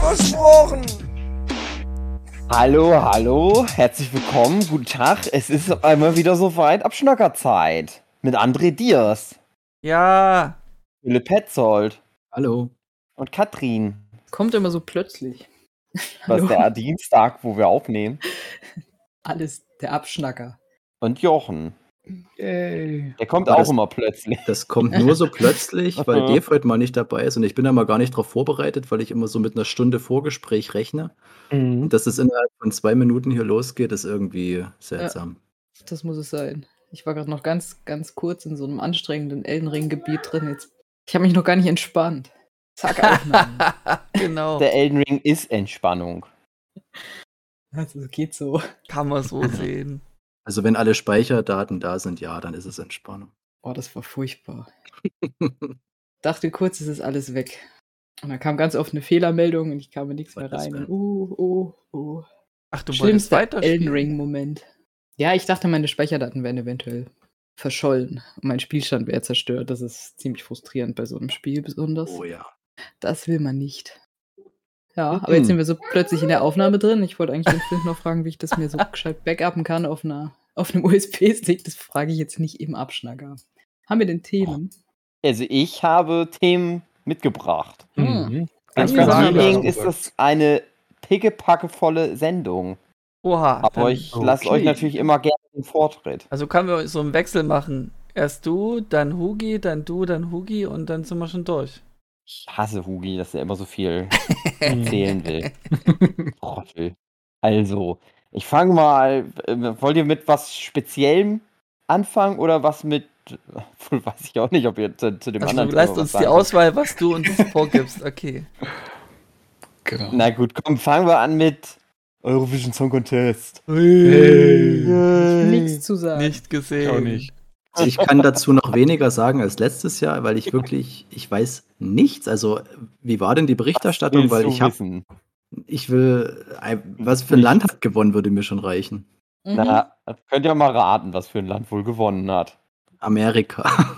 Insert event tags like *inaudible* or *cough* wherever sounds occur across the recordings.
Versprochen. Hallo, hallo, herzlich willkommen, guten Tag. Es ist einmal wieder soweit Abschnackerzeit mit André Diers, Ja, Philipp Petzold Hallo. und Katrin. Kommt immer so plötzlich. Was der Dienstag, wo wir aufnehmen. Alles der Abschnacker. Und Jochen. Yay. Der kommt Aber auch das- immer plötzlich. Das kommt nur so *laughs* plötzlich, weil Dave heute mal nicht dabei ist und ich bin da mal gar nicht drauf vorbereitet, weil ich immer so mit einer Stunde Vorgespräch rechne. Und dass es innerhalb von zwei Minuten hier losgeht, ist irgendwie seltsam. Das muss es sein. Ich war gerade noch ganz, ganz kurz in so einem anstrengenden Ellenring-Gebiet drin. Jetzt, ich habe mich noch gar nicht entspannt. Zack, *laughs* Aufnahme. genau. Der Elden Ring ist Entspannung. also, geht so. Kann man so *laughs* sehen. Also wenn alle Speicherdaten da sind, ja, dann ist es Entspannung. Oh, das war furchtbar. Dachte kurz, es ist alles weg. Und dann kam ganz oft eine Fehlermeldung und ich kam mit nichts mehr rein. Willen. Uh, uh, uh. Ach, du wolltest Schlimmster weiter Elden Ring-Moment. Ja, ich dachte, meine Speicherdaten wären eventuell verschollen und mein Spielstand wäre zerstört. Das ist ziemlich frustrierend bei so einem Spiel besonders. Oh ja. Das will man nicht. Ja, aber jetzt sind wir so plötzlich in der Aufnahme drin. Ich wollte eigentlich den Film noch fragen, wie ich das mir so *laughs* gescheit backuppen kann auf, einer, auf einem USB-Stick. Das frage ich jetzt nicht im Abschnacker. Haben wir denn Themen? Also ich habe Themen mitgebracht. Hm. Sagen Dingen ist das eine pickepackevolle Sendung. Oha. Aber dann- ich lasse okay. euch natürlich immer gerne den Vortritt. Also können wir so einen Wechsel machen. Erst du, dann Hugi, dann du, dann Hugi und dann sind wir schon durch. Ich hasse Hugi, dass er immer so viel erzählen will. *laughs* Trottel. Also, ich fange mal. äh, Wollt ihr mit was Speziellem anfangen oder was mit. *laughs* Weiß ich auch nicht, ob ihr zu, zu dem Also anderen. du lässt Thema uns was die sagen Auswahl, was du uns *laughs* vorgibst. Okay. Genau. wollt. Na gut, komm, fangen wir an mit Eurovision Song Contest. Hey. Nichts zu sagen. Nicht gesehen. Auch nicht. Also ich kann dazu noch weniger sagen als letztes Jahr, weil ich wirklich, ich weiß nichts. Also wie war denn die Berichterstattung? Weil ich habe, ich will, was für ein Land hat gewonnen, würde mir schon reichen. Mhm. Na, könnt ihr mal raten, was für ein Land wohl gewonnen hat. Amerika.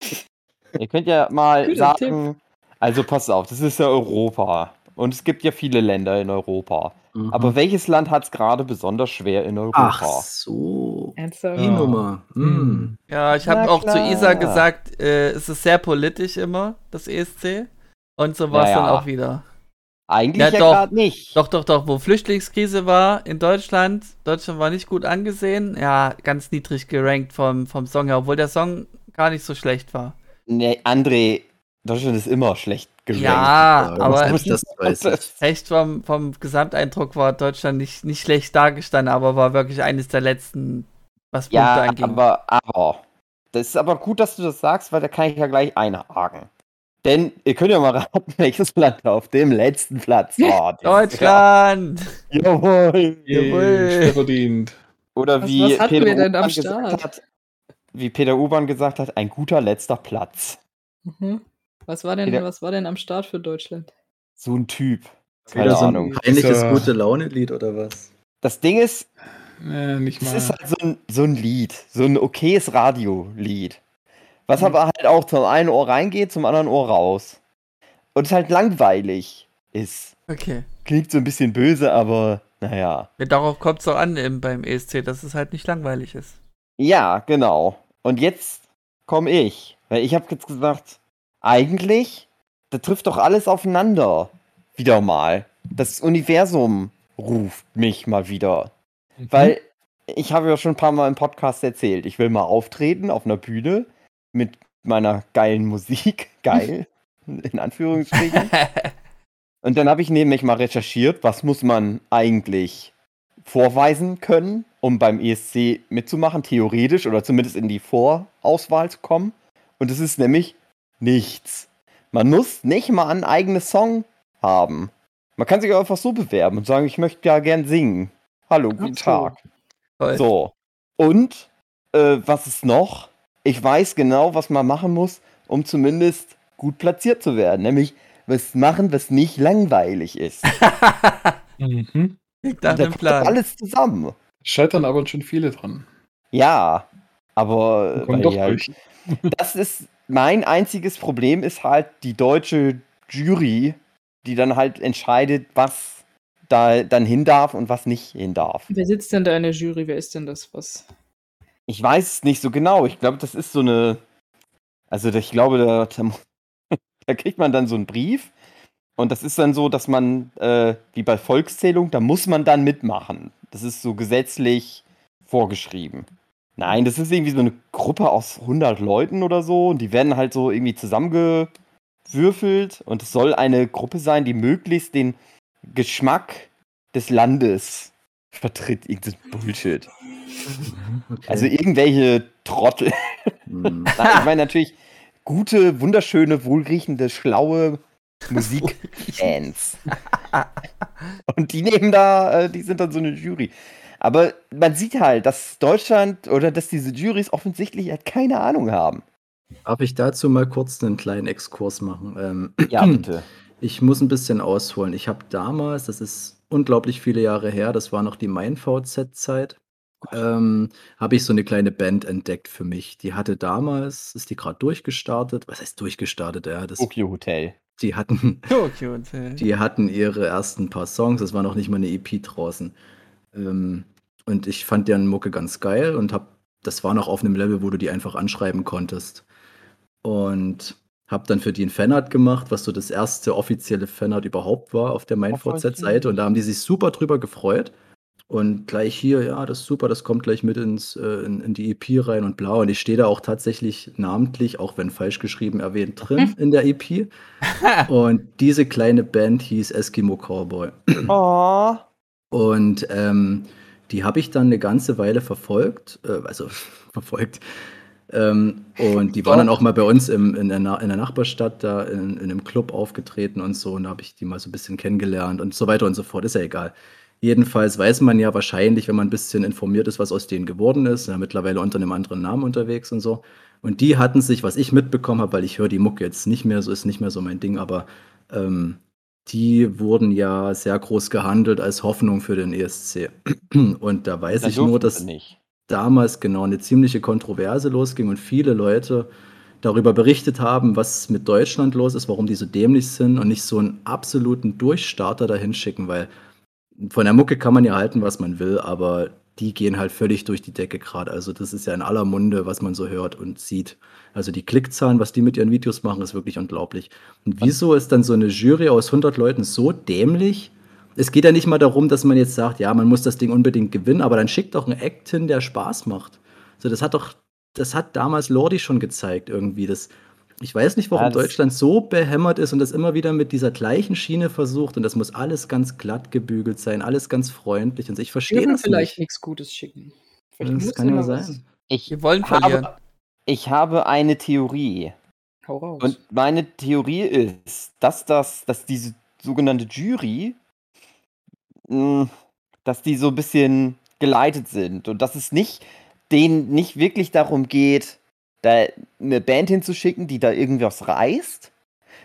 *laughs* Ihr könnt ja mal Guter sagen, also passt auf, das ist ja Europa. Und es gibt ja viele Länder in Europa. Mhm. Aber welches Land hat es gerade besonders schwer in Europa? ach so, die Ja. Nummer. Hm. Ja, ich habe auch zu. Isa gesagt, äh, es ist sehr politisch immer, das ESC. Und so war es Naja. dann auch wieder. Eigentlich Ja, ja, doch. gerade nicht. Doch, doch, doch, wo Flüchtlingskrise war in Deutschland, Deutschland war nicht gut angesehen, ja, ganz niedrig gerankt vom, vom Song her, obwohl der Song gar nicht so schlecht war. Nee, André, Deutschland ist immer schlecht gerankt. Ja, Ja, aber das, das *laughs* weiß ich. echt vom, vom Gesamteindruck war Deutschland nicht, nicht schlecht dargestanden, aber war wirklich eines der letzten, was Punkte Ja, anging. aber, aber. Das ist aber gut, dass du das sagst, weil da kann ich ja gleich einhaken. Denn ihr könnt ja mal raten, *laughs* welches Land auf dem letzten Platz *laughs* war. Deutschland! Jahr. Jawohl. Jawohl. Verdient. Oder Was- wie was Peter wir denn am Urban gesagt Start? hat, wie Peter Urban gesagt hat, ein guter letzter Platz. Mhm. Was, war denn, was war denn am Start für Deutschland? So ein Typ. Keine Wieder so Ahnung. ein peinliches Dieser- gute Laune-Lied oder was? Das Ding ist, Äh, nicht es mal. ist halt so ein, so ein Lied, so ein okayes Radiolied. Was Mhm. aber halt auch zum einen Ohr reingeht, zum anderen Ohr raus. Und es halt langweilig ist. Okay. Klingt so ein bisschen böse, aber naja. Ja, darauf kommt es auch an im, beim ESC, dass es halt nicht langweilig ist. Ja, genau. Und jetzt komme ich. Weil ich habe jetzt gesagt, eigentlich, da trifft doch alles aufeinander. Wieder mal. Das Universum ruft mich mal wieder. Mhm. Weil ich habe ja schon ein paar Mal im Podcast erzählt, ich will mal auftreten auf einer Bühne mit meiner geilen Musik. *laughs* Geil. In Anführungsstrichen. *laughs* Und dann habe ich nämlich mal recherchiert, was muss man eigentlich vorweisen können, um beim ESC mitzumachen, theoretisch oder zumindest in die Vorauswahl zu kommen. Und es ist nämlich nichts. Man muss nicht mal einen eigenen Song haben. Man kann sich auch einfach so bewerben und sagen, ich möchte ja gern singen. Hallo, guten Ach. Tag. Toll. So. Und äh, was ist noch? Ich weiß genau, was man machen muss, um zumindest gut platziert zu werden. Nämlich was machen, was nicht langweilig ist. *laughs* Mhm. Klingt nach da kommt alles zusammen. Scheitern aber schon viele dran. Ja, aber weil doch die halt, durch. *laughs* das ist mein einziges Problem ist halt die deutsche Jury, die dann halt entscheidet, was da dann hin darf und was nicht hin darf. Wer sitzt denn da in der Jury? Wer ist denn das? Was? Ich weiß es nicht so genau. Ich glaube, das ist so eine. Also, ich glaube, da, *laughs* da, kriegt man dann so einen Brief. Und das ist dann so, dass man, äh, wie bei Volkszählung, da muss man dann mitmachen. Das ist so gesetzlich vorgeschrieben. Nein, das ist irgendwie so eine Gruppe aus 100 Leuten oder so. Und die werden halt so irgendwie zusammengewürfelt. Und es soll eine Gruppe sein, die möglichst den Geschmack des Landes vertritt. Irgendein Bullshit. Okay. Also irgendwelche Trottel. Hm. *laughs* Nein, ich meine natürlich gute, wunderschöne, wohlriechende, schlaue Musikfans. *laughs* Und die nehmen da, äh, die sind dann so eine Jury. Aber man sieht halt, dass Deutschland oder dass diese Jurys offensichtlich halt keine Ahnung haben. Darf ich dazu mal kurz einen kleinen Exkurs machen? Ähm, *clears throat* Ja, bitte. Ich muss ein bisschen ausholen. Ich habe damals, das ist unglaublich viele Jahre her, das war noch die Mein-VZ-Zeit, ähm, habe ich so eine kleine Band entdeckt für mich. Die hatte damals, ist die gerade durchgestartet? Was heißt durchgestartet? Ja, das, Tokyo Hotel. die hatten, Tokyo Hotel. die hatten ihre ersten paar Songs, es war noch nicht mal eine EP draußen. Ähm, und ich fand deren Mucke ganz geil und hab, das war noch auf einem Level, wo du die einfach anschreiben konntest. Und hab dann für die ein Fanart gemacht, was so das erste offizielle Fanart überhaupt war auf der MeinVZ-Seite. Und da haben die sich super drüber gefreut. Und gleich hier, ja, das ist super, das kommt gleich mit ins, äh, in, in die EP rein und blau. Und ich stehe da auch tatsächlich namentlich, auch wenn falsch geschrieben, erwähnt drin in der EP. *laughs* Und diese kleine Band hieß Eskimo Cowboy. Oh. Und ähm, die habe ich dann eine ganze Weile verfolgt, äh, also *laughs* verfolgt. Ähm, und die waren dann auch mal bei uns im, in, der in der Nachbarstadt da in, in einem Club aufgetreten und so. Und da habe ich die mal so ein bisschen kennengelernt und so weiter und so fort. Ist ja egal. Jedenfalls weiß man ja wahrscheinlich, wenn man ein bisschen informiert ist, was aus denen geworden ist. Ja, mittlerweile unter einem anderen Namen unterwegs und so. Und die hatten sich, was ich mitbekommen habe, weil ich höre die Mucke jetzt nicht mehr so, ist nicht mehr so mein Ding, aber ähm, die wurden ja sehr groß gehandelt als Hoffnung für den ESC. Und da weiß Da ich nur, dass damals genau eine ziemliche Kontroverse losging und viele Leute darüber berichtet haben, was mit Deutschland los ist, warum die so dämlich sind und nicht so einen absoluten Durchstarter dahin schicken, weil von der Mucke kann man ja halten, was man will, aber die gehen halt völlig durch die Decke gerade. Also das ist ja in aller Munde, was man so hört und sieht. Also die Klickzahlen, was die mit ihren Videos machen, ist wirklich unglaublich. Und wieso ist dann so eine Jury aus 100 Leuten so dämlich? Es geht ja nicht mal darum, dass man jetzt sagt, ja, man muss das Ding unbedingt gewinnen, aber dann schickt doch einen Act hin, der Spaß macht. So, das hat doch, das hat damals Lordi schon gezeigt irgendwie. Das, ich weiß nicht, warum Ja, Deutschland so behämmert ist und das immer wieder mit dieser gleichen Schiene versucht und das muss alles ganz glatt gebügelt sein, alles ganz freundlich und ich verstehe das vielleicht nicht. nichts Gutes schicken. Vielleicht Das kann ja sein. Ich Wir wollen verlieren. habe, ich habe eine Theorie. Hau raus. Und meine Theorie ist, dass das, dass diese sogenannte Jury, mh, dass die so ein bisschen geleitet sind und dass es nicht denen nicht wirklich darum geht, da eine Band hinzuschicken, die da irgendwas reißt,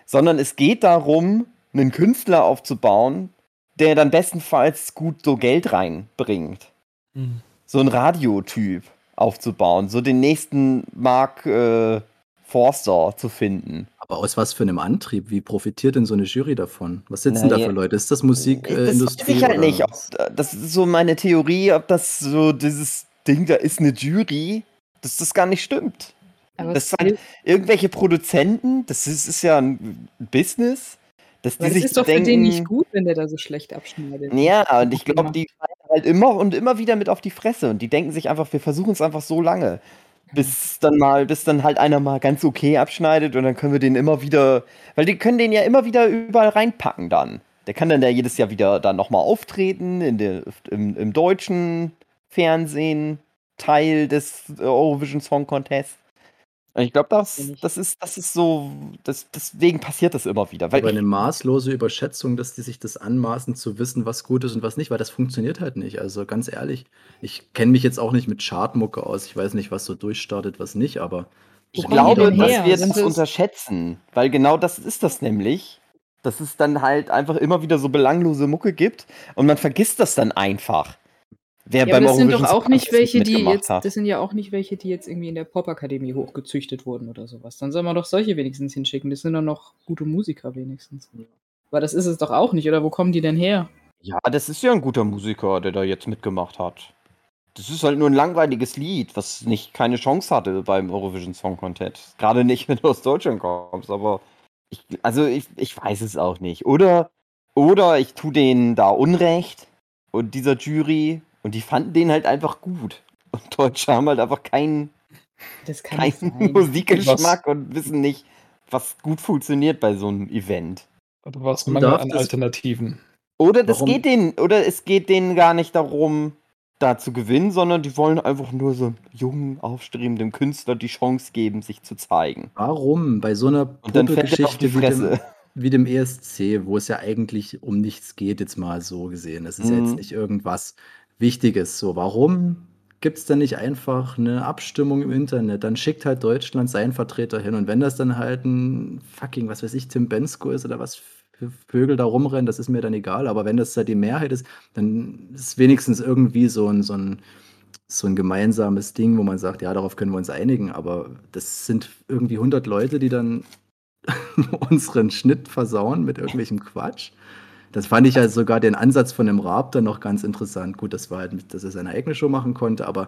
sondern es geht darum, einen Künstler aufzubauen, der dann bestenfalls gut so Geld reinbringt. Mhm. So ein Radiotyp aufzubauen, so den nächsten Mark äh, Forster zu finden. Aber aus was für einem Antrieb? Wie profitiert denn so eine Jury davon? Was sitzen Na da für Leute? Ist das das Musikindustrie? weiß ich halt oder nicht. Ob, das ist so meine Theorie, ob das so dieses Ding, da ist eine Jury, dass das gar nicht stimmt. Aber Das halt irgendwelche Produzenten, das ist, ist ja ein Business, dass die das sich ist doch denken, für den nicht gut, wenn der da so schlecht abschneidet. Ja, und ich glaube, die fallen halt immer und immer wieder mit auf die Fresse und die denken sich einfach, wir versuchen es einfach so lange, bis dann mal, bis dann halt einer mal ganz okay abschneidet und dann können wir den immer wieder, weil die können den ja immer wieder überall reinpacken dann. Der kann dann ja jedes Jahr wieder dann nochmal auftreten in der, im, im deutschen Fernsehen, Teil des Eurovision Song Contest. Ich glaube, das, das, ist, das ist so, das, deswegen passiert das immer wieder. Weil Aber eine maßlose Überschätzung, dass die sich das anmaßen zu wissen, was gut ist und was nicht, weil das funktioniert halt nicht. Also ganz ehrlich, ich kenne mich jetzt auch nicht mit Chartmucke aus. Ich weiß nicht, was so durchstartet, was nicht, aber ich glaube, dass wir das- unterschätzen. Weil genau das ist das nämlich. Dass es dann halt einfach immer wieder so belanglose Mucke gibt und man vergisst das dann einfach. Wer Ja, aber das sind doch auch nicht welche, die jetzt, hat. das sind ja auch nicht welche, die jetzt irgendwie in der Popakademie hochgezüchtet wurden oder sowas. Dann soll man doch solche wenigstens hinschicken. Das sind doch noch gute Musiker wenigstens. Aber das ist es doch auch nicht, oder wo kommen die denn her? Ja, das ist ja ein guter Musiker, der da jetzt mitgemacht hat. Das ist halt nur ein langweiliges Lied, was nicht keine Chance hatte beim Eurovision Song Contest. Gerade nicht, *laughs* wenn du aus Deutschland kommst, aber ich, also ich, ich weiß es auch nicht. Oder, oder ich tue denen da Unrecht und dieser Jury und die fanden den halt einfach gut. Und Deutsche haben halt einfach keinen, Das kann nicht keinen. Musikgeschmack und wissen nicht, was gut funktioniert bei so einem Event. Oder Du Mangel an Alternativen? Oder das Warum? geht denen, oder es geht denen gar nicht darum, da zu gewinnen, sondern die wollen einfach nur so einem jungen, aufstrebenden Künstler die Chance geben, sich zu zeigen. warum bei so einer Und dann fällt er auf die Puppe-Geschichte wie dem, Fresse. wie dem ESC, wo es ja eigentlich um nichts geht, jetzt mal so gesehen. Das ist ja Mhm. jetzt nicht irgendwas Wichtiges. So, warum gibt es dann nicht einfach eine Abstimmung im Internet? Dann schickt halt Deutschland seinen Vertreter hin. Und wenn das dann halt ein fucking, was weiß ich, Tim Bensko ist oder was für Vögel da rumrennen, das ist mir dann egal. Aber wenn das halt die Mehrheit ist, dann ist wenigstens irgendwie so ein, so ein so ein gemeinsames Ding, wo man sagt, ja, darauf können wir uns einigen, aber das sind irgendwie 100 Leute, die dann *laughs* unseren Schnitt versauen mit irgendwelchem Quatsch. Das fand ich ja sogar den Ansatz von dem Raab dann noch ganz interessant. Gut, das war halt, dass er seine eigene Show machen konnte, aber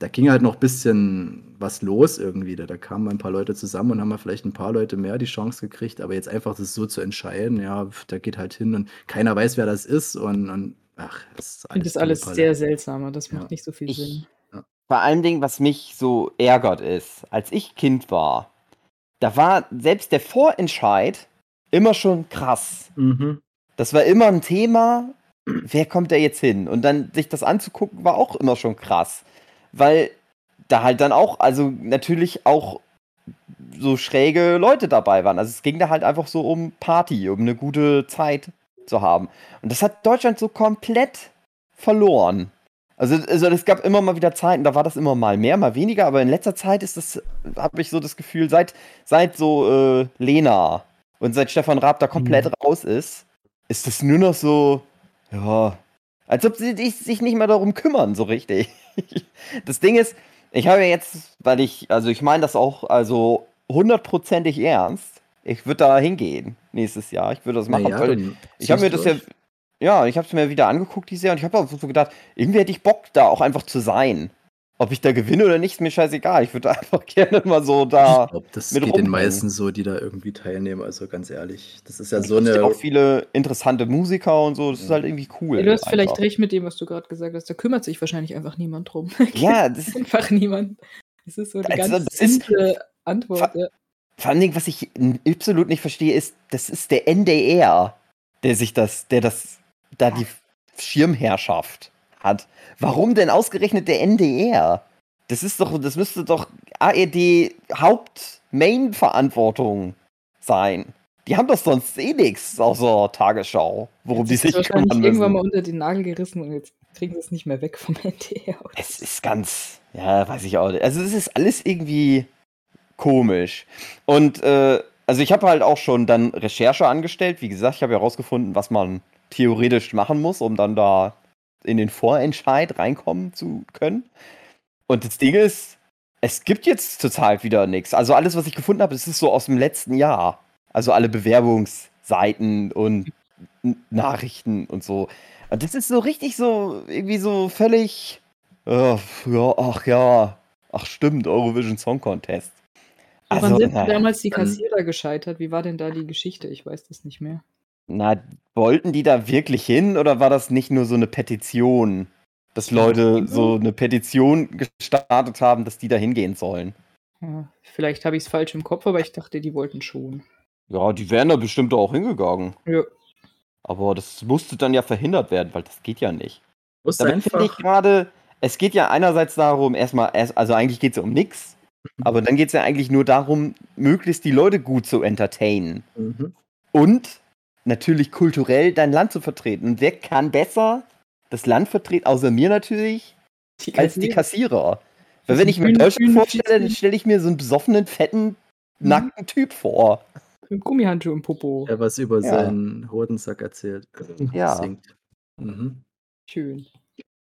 da ging halt noch ein bisschen was los irgendwie. Da, da kamen ein paar Leute zusammen und haben mal vielleicht ein paar Leute mehr die Chance gekriegt, aber jetzt einfach das so zu entscheiden, ja, da geht halt hin und keiner weiß, wer das ist und, und ach, das ist Ich finde das alles alles sehr seltsamer. Das macht Ja. nicht so viel Ich- Sinn. Vor allem Ding, was mich so ärgert ist, als ich Kind war, da war selbst der Vorentscheid immer schon krass. Mhm. Das war immer ein Thema, wer kommt da jetzt hin? Und dann sich das anzugucken, war auch immer schon krass. Weil da halt dann auch, also natürlich auch so schräge Leute dabei waren. Also es ging da halt einfach so um Party, um eine gute Zeit zu haben. Und das hat Deutschland so komplett verloren. Also, also es gab immer mal wieder Zeiten, da war das immer mal mehr, mal weniger, aber in letzter Zeit ist das, habe ich so das Gefühl, seit, seit so äh, Lena und seit Stefan Raab da komplett raus ist, ist das nur noch so, ja, als ob sie sich nicht mehr darum kümmern, so richtig. *laughs* Das Ding ist, ich habe ja jetzt, weil ich, also ich meine das auch, also hundertprozentig ernst. Ich würde da hingehen nächstes Jahr. Ich würde das machen, dann ich habe mir das ja, ja, ich habe es mir wieder angeguckt dieses Jahr und ich habe auch so gedacht, irgendwie hätte ich Bock da auch einfach zu sein. Ob ich da gewinne oder nicht, ist mir scheißegal. Ich würde einfach *laughs* gerne mal so da. Ich glaube, das mit geht den rumhängen. meisten so, die da irgendwie teilnehmen. Also ganz ehrlich, das ist ja Es so gibt ja eine. auch viele interessante Musiker und so. Das ist halt irgendwie cool. Ja, du hast vielleicht recht mit dem, was du gerade gesagt hast. Da kümmert sich wahrscheinlich einfach niemand drum. *laughs* Ja, das einfach niemand. Das ist so eine Also, ganz ist- simple Antwort. Ja. Vor allem, was ich absolut nicht verstehe, ist, das ist der NDR, der sich das, der das, da die Schirmherrschaft hat. Warum denn ausgerechnet der NDR? Das ist doch, das müsste doch ARD Haupt-Main-Verantwortung sein. Die haben doch sonst eh nichts außer Tagesschau, worum die sich wahrscheinlich kümmern irgendwann mal müssen. unter den Nagel gerissen und jetzt kriegen sie es nicht mehr weg vom *laughs* NDR. Es ist ganz, ja, weiß ich auch nicht. Also es ist alles irgendwie komisch. Und äh, also ich habe halt auch schon dann Recherche angestellt. Wie gesagt, ich habe ja herausgefunden, was man theoretisch machen muss, um dann da in den Vorentscheid reinkommen zu können. Und das Ding ist, es gibt jetzt zurzeit wieder nichts. Also alles, was ich gefunden habe, es ist so aus dem letzten Jahr. Also alle Bewerbungsseiten und Nachrichten und so. Und das ist so richtig so, irgendwie so völlig, äh, ja, ach ja, ach stimmt, Eurovision Song Contest. Also, sind na, damals die Kassierer gescheitert? Wie war denn da die Geschichte? Ich weiß das nicht mehr. Na, wollten die da wirklich hin oder war das nicht nur so eine Petition, dass Leute so eine Petition gestartet haben, dass die da hingehen sollen? Ja, vielleicht habe ich es falsch im Kopf, aber ich dachte, die wollten schon. Ja, die wären da bestimmt auch hingegangen. Ja. Aber das musste dann ja verhindert werden, weil das geht ja nicht. Muss Dabei finde ich gerade, es geht ja einerseits darum, erstmal, erst, also eigentlich geht es ja um nichts. Aber dann geht es ja eigentlich nur darum, möglichst die Leute gut zu entertainen. Mhm. Und natürlich kulturell dein Land zu vertreten. Und wer kann besser das Land vertreten, außer mir natürlich, Die als die Kassierer. Weil wenn ich mir Deutschland vorstelle, dann stelle ich mir so einen besoffenen, fetten, Mhm. nackten Typ vor. Mit Gummihandschuh im Popo. Der was über Ja. seinen Hodensack erzählt. Ja. Singt. Mhm. Schön.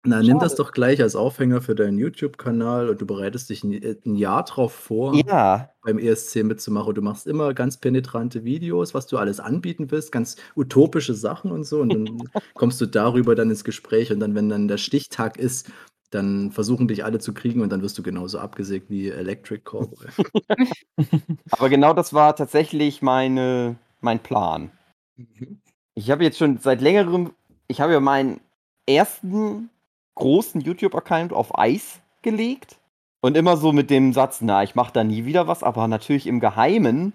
Na, nimm das Schade. doch gleich als Aufhänger für deinen YouTube-Kanal und du bereitest dich ein, ein Jahr drauf vor, Ja, beim ESC mitzumachen. Und du machst immer ganz penetrante Videos, was du alles anbieten willst, ganz utopische Sachen und so. Und dann *laughs* kommst du darüber dann ins Gespräch. Und dann, wenn dann der Stichtag ist, dann versuchen dich alle zu kriegen und dann wirst du genauso abgesägt wie Electric Cowboy. *laughs* aber genau das war tatsächlich meine, mein Plan. Ich habe jetzt schon seit längerem, ich habe ja meinen ersten großen YouTube-Account auf Eis gelegt und immer so mit dem Satz, na, ich mache da nie wieder was, aber natürlich im Geheimen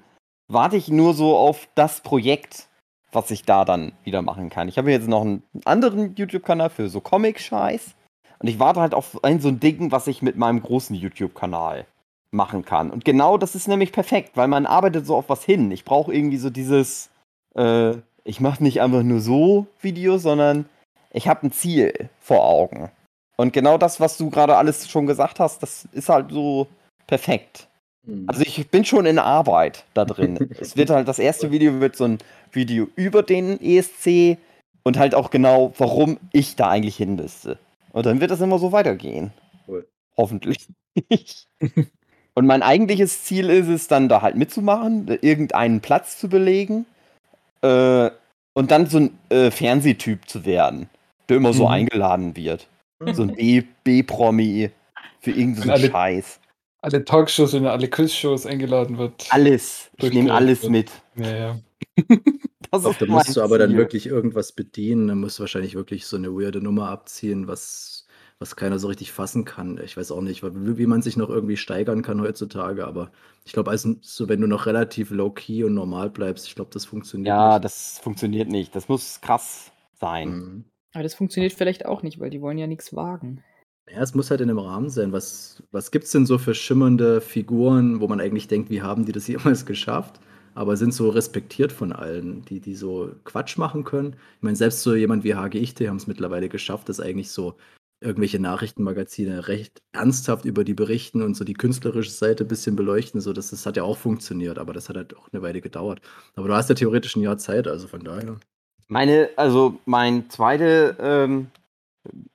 warte ich nur so auf das Projekt, was ich da dann wieder machen kann. Ich habe jetzt noch einen anderen YouTube-Kanal für so Comic-Scheiß und ich warte halt auf ein so ein Ding, was ich mit meinem großen YouTube-Kanal machen kann. Und genau das ist nämlich perfekt, weil man arbeitet so auf was hin. Ich brauche irgendwie so dieses, äh, ich mache nicht einfach nur so Videos, sondern ich habe ein Ziel vor Augen. Und genau das, was du gerade alles schon gesagt hast, das ist halt so perfekt. Mhm. Also ich bin schon in Arbeit da drin. *laughs* es wird halt, das erste Video wird so ein Video über den ESC und halt auch genau, warum ich da eigentlich hin müsste. Und dann wird das immer so weitergehen. Cool. Hoffentlich. *laughs* und mein eigentliches Ziel ist es, dann da halt mitzumachen, irgendeinen Platz zu belegen äh, und dann so ein äh, Fernsehtyp zu werden, der immer so Mhm. eingeladen wird. So ein B- B-Promi für irgendeinen alle- Scheiß. Alle Talkshows und alle Quizshows eingeladen wird. Alles. Ich nehme alles mit. Ja, ja. *laughs* Das glaub, da musst du aber dann wirklich irgendwas bedienen. Da musst du wahrscheinlich wirklich so eine weirde Nummer abziehen, was, was keiner so richtig fassen kann. Ich weiß auch nicht, wie, wie man sich noch irgendwie steigern kann heutzutage, aber ich glaube, also, so, wenn du noch relativ low-key und normal bleibst, ich glaube, das funktioniert Ja, nicht. das funktioniert nicht. Das muss krass sein. Mhm. Aber das funktioniert vielleicht auch nicht, weil die wollen ja nichts wagen. Ja, es muss halt in einem Rahmen sein. Was, was gibt es denn so für schimmernde Figuren, wo man eigentlich denkt, wie haben die das *laughs* jemals geschafft? Aber sind so respektiert von allen, die, die so Quatsch machen können. Ich meine, selbst so jemand wie HGIT haben es mittlerweile geschafft, dass eigentlich so irgendwelche Nachrichtenmagazine recht ernsthaft über die berichten und so die künstlerische Seite ein bisschen beleuchten. So, das, das hat ja auch funktioniert, aber das hat halt auch eine Weile gedauert. Aber du hast ja theoretisch ein Jahr Zeit, also von daher. Meine, also mein zweite ähm,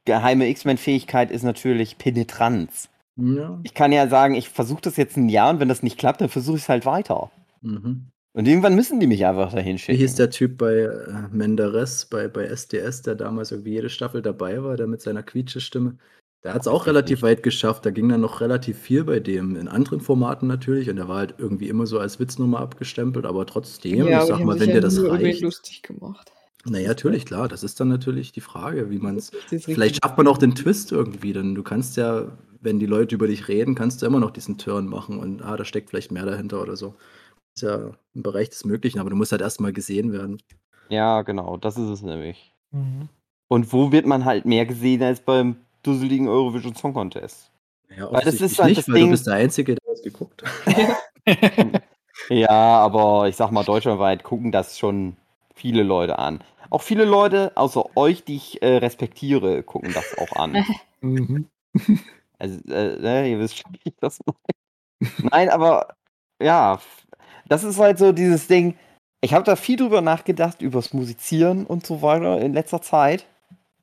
geheime X-Men-Fähigkeit ist natürlich Penetranz. Ja. Ich kann ja sagen, ich versuche das jetzt ein Jahr und wenn das nicht klappt, dann versuche ich es halt weiter. Mhm. Und irgendwann müssen die mich einfach dahin Wie schicken. hieß der Typ bei äh, Menderes, bei, bei SDS, der damals irgendwie jede Staffel dabei war, der mit seiner Quietsche-Stimme? Der hat es auch relativ weit geschafft. Da ging dann noch relativ viel bei dem, in anderen Formaten natürlich. Und der war halt irgendwie immer so als Witznummer abgestempelt, aber trotzdem, ich aber sag mal, wenn dir ja das reicht. lustig gemacht. Naja, natürlich, klar. Das ist dann natürlich die Frage, wie man es. Vielleicht schafft man auch den Twist irgendwie. Denn du kannst ja, wenn die Leute über dich reden, kannst du immer noch diesen Turn machen und ah, da steckt vielleicht mehr dahinter oder so. ist ja im Bereich des Möglichen, aber du musst halt erstmal gesehen werden. Ja, genau, das ist es nämlich. Mhm. Und wo wird man halt mehr gesehen als beim dusseligen Eurovision Song Contest? Ja, Weil das ist halt nicht, das weil Ding- du bist der Einzige, der das geguckt hat. *laughs* Ja, aber ich sag mal, deutschlandweit gucken das schon viele Leute an. Auch viele Leute, außer euch, die ich äh, respektiere, gucken das auch an. *laughs* Mhm. Also, äh, ne, ihr wisst schon, wie ich das meine. Nein, aber ja, das ist halt so dieses Ding. Ich habe da viel drüber nachgedacht, übers Musizieren und so weiter in letzter Zeit.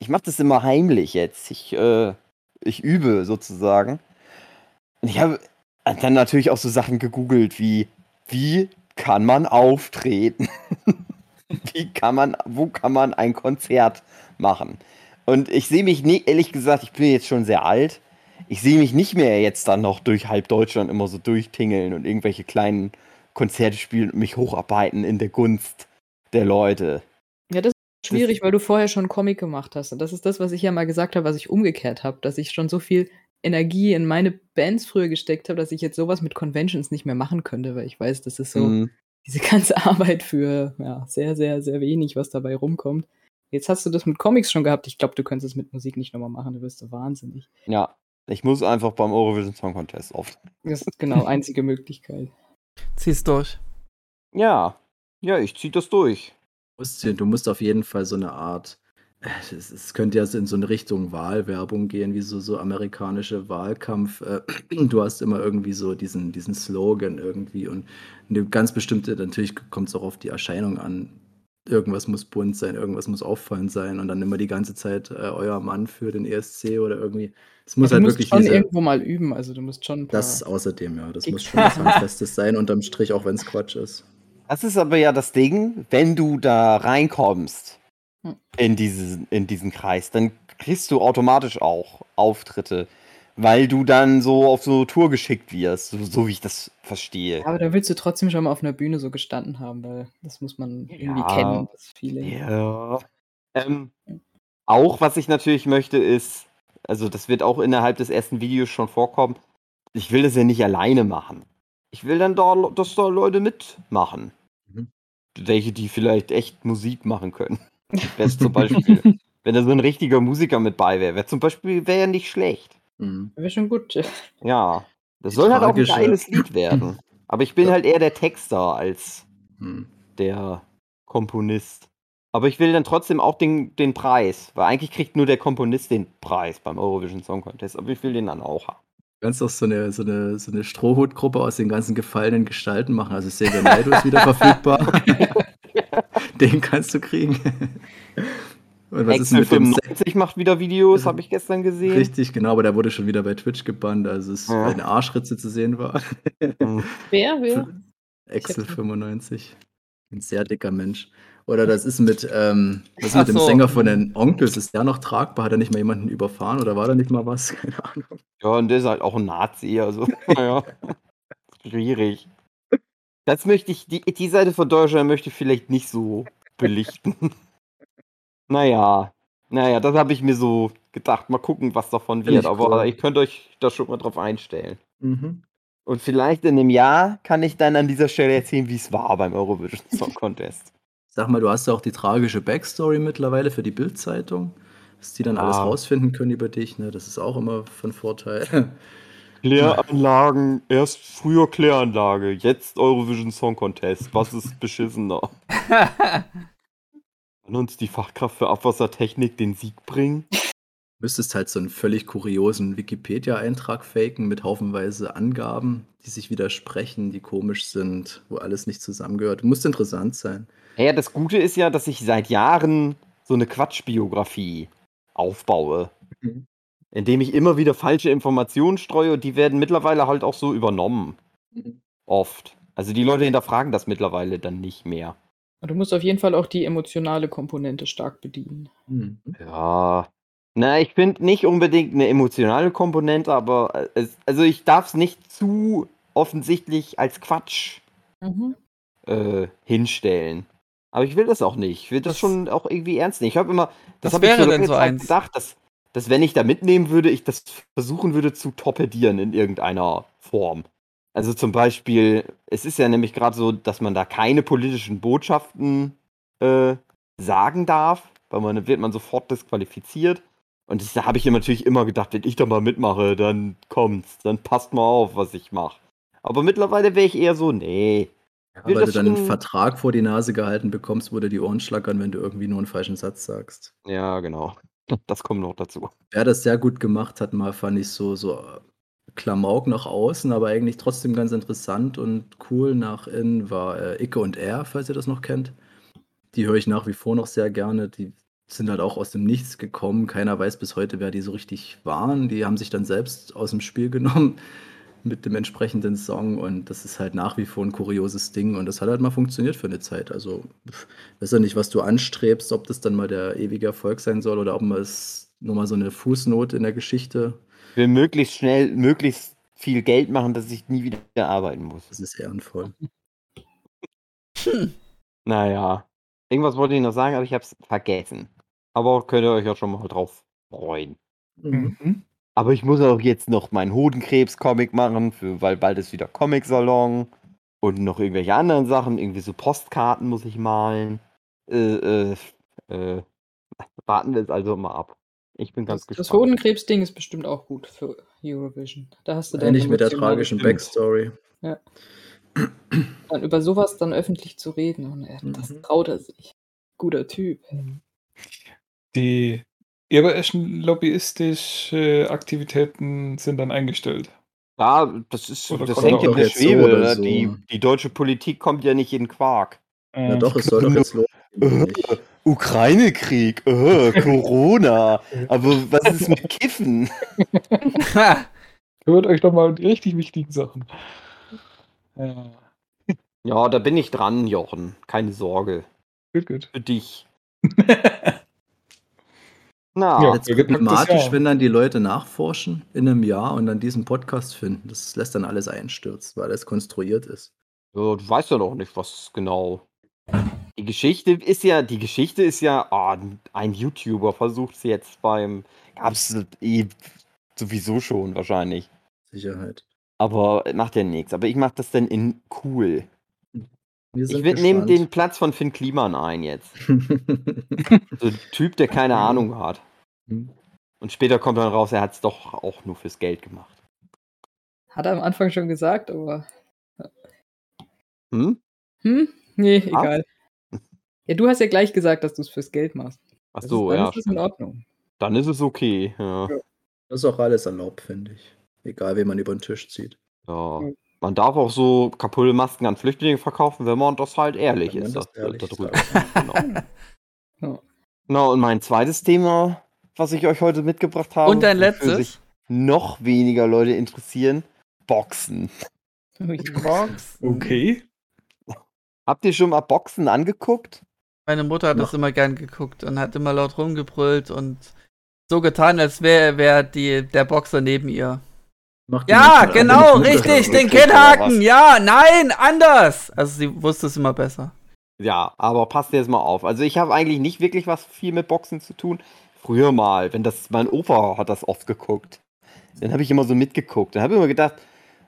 Ich mache das immer heimlich jetzt. Ich, äh, ich übe sozusagen. Und ich habe dann natürlich auch so Sachen gegoogelt wie, wie kann man auftreten? *laughs* wie kann man, wo kann man ein Konzert machen? Und ich sehe mich nie, ehrlich gesagt, ich bin jetzt schon sehr alt. Ich sehe mich nicht mehr jetzt dann noch durch halb Deutschland immer so durchtingeln und irgendwelche kleinen Konzerte spielen und mich hocharbeiten in der Gunst der Leute. Ja, das ist schwierig, weil du vorher schon Comic gemacht hast. Und das ist das, was ich ja mal gesagt habe, was ich umgekehrt habe, dass ich schon so viel Energie in meine Bands früher gesteckt habe, dass ich jetzt sowas mit Conventions nicht mehr machen könnte, weil ich weiß, das ist so Mhm. Diese *laughs* ganze Arbeit für ja, sehr, sehr, sehr wenig, was dabei rumkommt. Jetzt hast du das mit Comics schon gehabt. Ich glaube, du könntest es mit Musik nicht nochmal machen, du wirst so wahnsinnig. Ja. Ich muss einfach beim Eurovision Song Contest auftreten. Das ist genau *laughs* einzige Möglichkeit. Zieh's durch. Ja, ja, ich zieh das durch. Du musst, du musst auf jeden Fall so eine Art, äh, es, es könnte ja so in so eine Richtung Wahlwerbung gehen, wie so, so amerikanische Wahlkampf. äh, *clears throat* Du hast immer irgendwie so diesen, diesen Slogan irgendwie und eine ganz bestimmte, natürlich kommt es auch auf die Erscheinung an. Irgendwas muss bunt sein, irgendwas muss auffallend sein und dann immer die ganze Zeit äh, euer Mann für den ESC oder irgendwie. Es muss du halt musst wirklich schon diese, irgendwo mal üben, also du musst schon ein paar das außerdem, ja. Das muss schon was *laughs* Handfestes sein, unterm Strich, auch wenn es Quatsch ist. Das ist aber ja das Ding, wenn du da reinkommst. In diesen, in diesen Kreis, dann kriegst du automatisch auch Auftritte, weil du dann so auf so Tour geschickt wirst, so, so wie ich das verstehe. Aber da willst du trotzdem schon mal auf einer Bühne so gestanden haben, weil das muss man irgendwie Ja. kennen, das Feeling. Ja. Ähm, auch was ich natürlich möchte ist, also das wird auch innerhalb des ersten Videos schon vorkommen, ich will das ja nicht alleine machen. Ich will dann da, dass da Leute mitmachen. Mhm. Welche, die vielleicht echt Musik machen können. Wäre zum Beispiel, *laughs* wenn da so ein richtiger Musiker mit bei wäre, wäre zum Beispiel wäre ja nicht schlecht. Mhm. Wäre schon gut. Ja. Das Die soll halt auch ein geiles Lied *clears throat* werden. Aber ich bin Ja. halt eher der Texter als Mhm. der Komponist. Aber ich will dann trotzdem auch den, den Preis, weil eigentlich kriegt nur der Komponist den Preis beim Eurovision Song Contest, aber ich will den dann auch haben. Du kannst doch so eine, so eine, so eine Strohhutgruppe aus den ganzen gefallenen Gestalten machen. Also Xavier Naidoo ist wieder verfügbar. *laughs* *laughs* *laughs* den kannst du kriegen. *laughs* Und was ist Excel mit dem Se 95 macht wieder Videos, habe ich gestern gesehen. Richtig, genau, aber der wurde schon wieder bei Twitch gebannt, also es Ja. eine Arschritze zu sehen war. Hm. *laughs* Wer? Wer? Excel Ich hab- 95. Ein sehr dicker Mensch. Oder das ist mit, ähm, was ist mit dem so. Sänger von den Onkels? Ist der noch tragbar? Hat er nicht mal jemanden überfahren oder war da nicht mal was? Keine Ahnung. Ja, und der ist halt auch ein Nazi, also naja. Schwierig. Das möchte ich, die, die Seite von Deutschland möchte ich vielleicht nicht so belichten. *laughs* naja. Naja, das habe ich mir so gedacht. Mal gucken, was davon wird. Aber cool. ich könnte euch da schon mal drauf einstellen. Mhm. Und vielleicht in einem Jahr kann ich dann an dieser Stelle erzählen, wie es war beim Eurovision Song *laughs* Contest. Sag mal, du hast ja auch die tragische Backstory mittlerweile für die Bild-Zeitung, dass die dann Ja. alles rausfinden können über dich. Ne? Das ist auch immer von Vorteil. Kläranlagen, erst früher Kläranlage, jetzt Eurovision Song Contest. Was ist beschissener? *laughs* Kann uns die Fachkraft für Abwassertechnik den Sieg bringen? müsstest halt so einen völlig kuriosen Wikipedia-Eintrag faken mit haufenweise Angaben, die sich widersprechen, die komisch sind, wo alles nicht zusammengehört. Muss interessant sein. Ja, das Gute ist ja, dass ich seit Jahren so eine Quatschbiografie aufbaue. Mhm. Indem ich immer wieder falsche Informationen streue und die werden mittlerweile halt auch so übernommen. Mhm. Oft. Also die Leute hinterfragen das mittlerweile dann nicht mehr. Du musst auf jeden Fall auch die emotionale Komponente stark bedienen. Mhm. Ja. Na, ich finde nicht unbedingt eine emotionale Komponente, aber äh, es, also ich darf es nicht zu offensichtlich als Quatsch Mhm. äh, hinstellen. Aber ich will das auch nicht. Ich will das Was- schon auch irgendwie ernst nehmen. Ich habe immer, das Was habe ich so Zeit eins? gedacht, dass, dass wenn ich da mitnehmen würde, ich das versuchen würde zu torpedieren in irgendeiner Form. Also zum Beispiel, es ist ja nämlich gerade so, dass man da keine politischen Botschaften äh, sagen darf, weil man dann wird man sofort disqualifiziert. Und das, da habe ich immer natürlich immer gedacht, wenn ich da mal mitmache, dann kommt's, dann passt mal auf, was ich mache. Aber mittlerweile wäre ich eher so, nee. Ja, weil du dann einen Vertrag vor die Nase gehalten bekommst, wo dir die Ohren schlackern, wenn du irgendwie nur einen falschen Satz sagst. Ja, genau. *laughs* Das kommt noch dazu. Wer das sehr gut gemacht hat, mal fand ich so, so äh, Klamauk nach außen, aber eigentlich trotzdem ganz interessant und cool nach innen war äh, Icke und Er, falls ihr das noch kennt. Die höre ich nach wie vor noch sehr gerne. Die sind halt auch aus dem Nichts gekommen. Keiner weiß bis heute, wer die so richtig waren. Die haben sich dann selbst aus dem Spiel genommen mit dem entsprechenden Song und das ist halt nach wie vor ein kurioses Ding und das hat halt mal funktioniert für eine Zeit. Also, weiß ja nicht, was du anstrebst, ob das dann mal der ewige Erfolg sein soll oder ob man es nur mal so eine Fußnote in der Geschichte. Ich will möglichst schnell, möglichst viel Geld machen, dass ich nie wieder arbeiten muss. Das ist ehrenvoll. *laughs* Naja. Irgendwas wollte ich noch sagen, aber ich habe es vergessen. Aber könnt ihr euch ja schon mal drauf freuen. Mhm. Aber ich muss auch jetzt noch meinen Hodenkrebs-Comic machen, für, weil bald ist wieder Comic-Salon. Und noch irgendwelche anderen Sachen. Irgendwie so Postkarten muss ich malen. Äh, äh, äh, warten wir es also mal ab. Ich bin ganz Das, das gespannt. Hodenkrebs-Ding ist bestimmt auch gut für Eurovision. Da hast du deine Ähnlich mit der tragischen Bindung. Backstory. Dann über sowas dann öffentlich zu reden. Und er, das Mhm. traut er sich. Guter Typ. Die ebereschen lobbyistische Aktivitäten sind dann eingestellt. Ja, das ist Oder das hängt in der Schwebe. oder ne? so. Die, die deutsche Politik kommt ja nicht in Quark. Ja, Äh, doch, es *laughs* soll doch jetzt losgehen. nicht? Ukraine-Krieg, äh, *laughs* Corona. Aber was ist mit Kiffen? Kümmert euch doch mal die richtig wichtigen Sachen. Ja, Ja, da bin ich dran, Jochen. Keine Sorge. gut, gut. Für dich. *laughs* Na, Ja. Das problematisch, Jahr. wenn dann die Leute nachforschen in einem Jahr und dann diesen Podcast finden. Das lässt dann alles einstürzen, weil es konstruiert ist. Ja, du weißt ja noch nicht, was genau. Die Geschichte ist ja, die Geschichte ist ja, ah, ein YouTuber versucht es jetzt beim, gab's eh sowieso schon wahrscheinlich. Sicherheit. Aber macht ja nichts. Aber ich mach das dann in cool. Wir sind Ich nehme den. Platz von Finn Kliman ein jetzt. *laughs* So ein Typ, der keine Ahnung hat. Und später kommt dann raus, er hat es doch auch nur fürs Geld gemacht. Hat er am Anfang schon gesagt, aber. Hm? Hm? Nee, Ah. egal. Ja, du hast ja gleich gesagt, dass du es fürs Geld machst. Ach Das so, ist, dann ja. ist das in Ordnung. Dann ist es okay. Ja. Das ist auch alles erlaubt, finde ich. Egal, wen man über den Tisch zieht. ja. Man darf auch so kaputte Masken an Flüchtlinge verkaufen, wenn man das halt ehrlich ist. das da- ehrlich sagt. genau. *laughs* Ja. Na, und mein zweites Thema, was ich euch heute mitgebracht habe, Und dein wofür sich letztes? noch weniger Leute interessieren, Boxen. *laughs* Box. Okay. Habt ihr schon mal Boxen angeguckt? Meine Mutter hat das immer gern geguckt und hat immer laut rumgebrüllt und so getan, als wäre wär die, der Boxer neben ihr. Ja, genau, richtig, den Kinnhaken. Ja, nein, anders. Also sie wusste es immer besser. Ja, aber passt jetzt mal auf. Also ich habe eigentlich nicht wirklich was viel mit Boxen zu tun. Früher mal, wenn das, mein Opa hat das oft geguckt. Dann habe ich immer so mitgeguckt. Dann habe ich immer gedacht,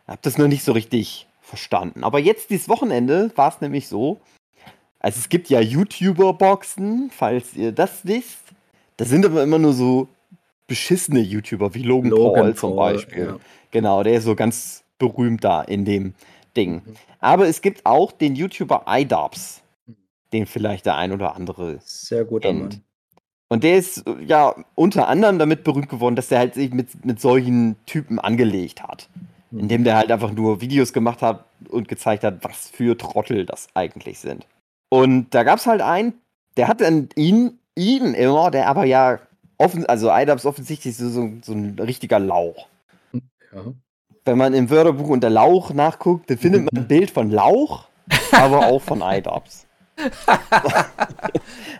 habe das noch nicht so richtig verstanden. Aber jetzt dieses Wochenende war es nämlich so, also es gibt ja YouTuber-Boxen, falls ihr das wisst. Das sind aber immer nur so beschissene YouTuber, wie Logan, Paul zum Paul, Beispiel. ja. Genau, der ist so ganz berühmt da in dem Ding. Mhm. Aber es gibt auch den YouTuber iDubbbz, den vielleicht der ein oder andere Sehr guter kennt. Und der ist ja unter anderem damit berühmt geworden, dass er halt sich mit, mit solchen Typen angelegt hat. Mhm. Indem der halt einfach nur Videos gemacht hat und gezeigt hat, was für Trottel das eigentlich sind. Und da gab es halt einen, der hat dann ihn, ihn immer, der aber ja offen, also iDubbbz offensichtlich so, so, so ein richtiger Lauch. Ja. Wenn man im Wörterbuch unter Lauch nachguckt, dann findet man ein Bild von Lauch, aber auch von *laughs* iDubbbz.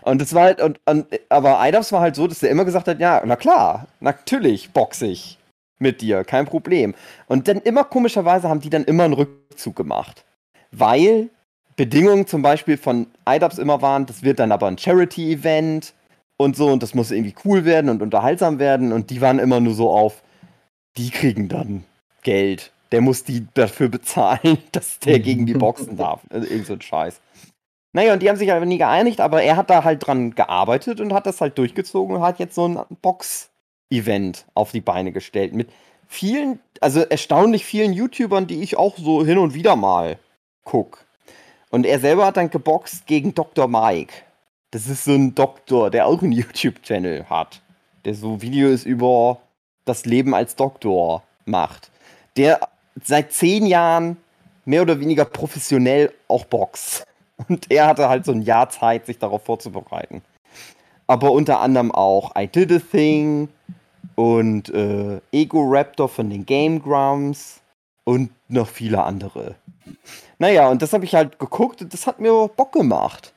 und das war halt, und, und, aber iDubbbz war halt so, dass er immer gesagt hat, ja, na klar, natürlich boxe ich mit dir, kein Problem. Und dann immer komischerweise haben die dann immer einen Rückzug gemacht. Weil Bedingungen zum Beispiel von iDubbbz immer waren, das wird dann aber ein Charity-Event und so und das muss irgendwie cool werden und unterhaltsam werden und die waren immer nur so auf, die kriegen dann Geld. Der muss die dafür bezahlen, *laughs* dass der gegen die boxen darf. Also irgend so ein Scheiß. Naja, und die haben sich aber nie geeinigt, aber er hat da halt dran gearbeitet und hat das halt durchgezogen und hat jetzt so ein Box-Event auf die Beine gestellt. Mit vielen, also erstaunlich vielen YouTubern, die ich auch so hin und wieder mal guck. Und er selber hat dann geboxt gegen Dr. Mike. Das ist so ein Doktor, der auch einen YouTube-Channel hat. Der so Videos über das Leben als Doktor macht. Der seit zehn Jahren mehr oder weniger professionell auch boxt. Und er hatte halt so ein Jahr Zeit, sich darauf vorzubereiten. Aber unter anderem auch I Did a Thing und äh, Ego Raptor von den Game Grumps und noch viele andere. Naja, und das habe ich halt geguckt und das hat mir Bock gemacht.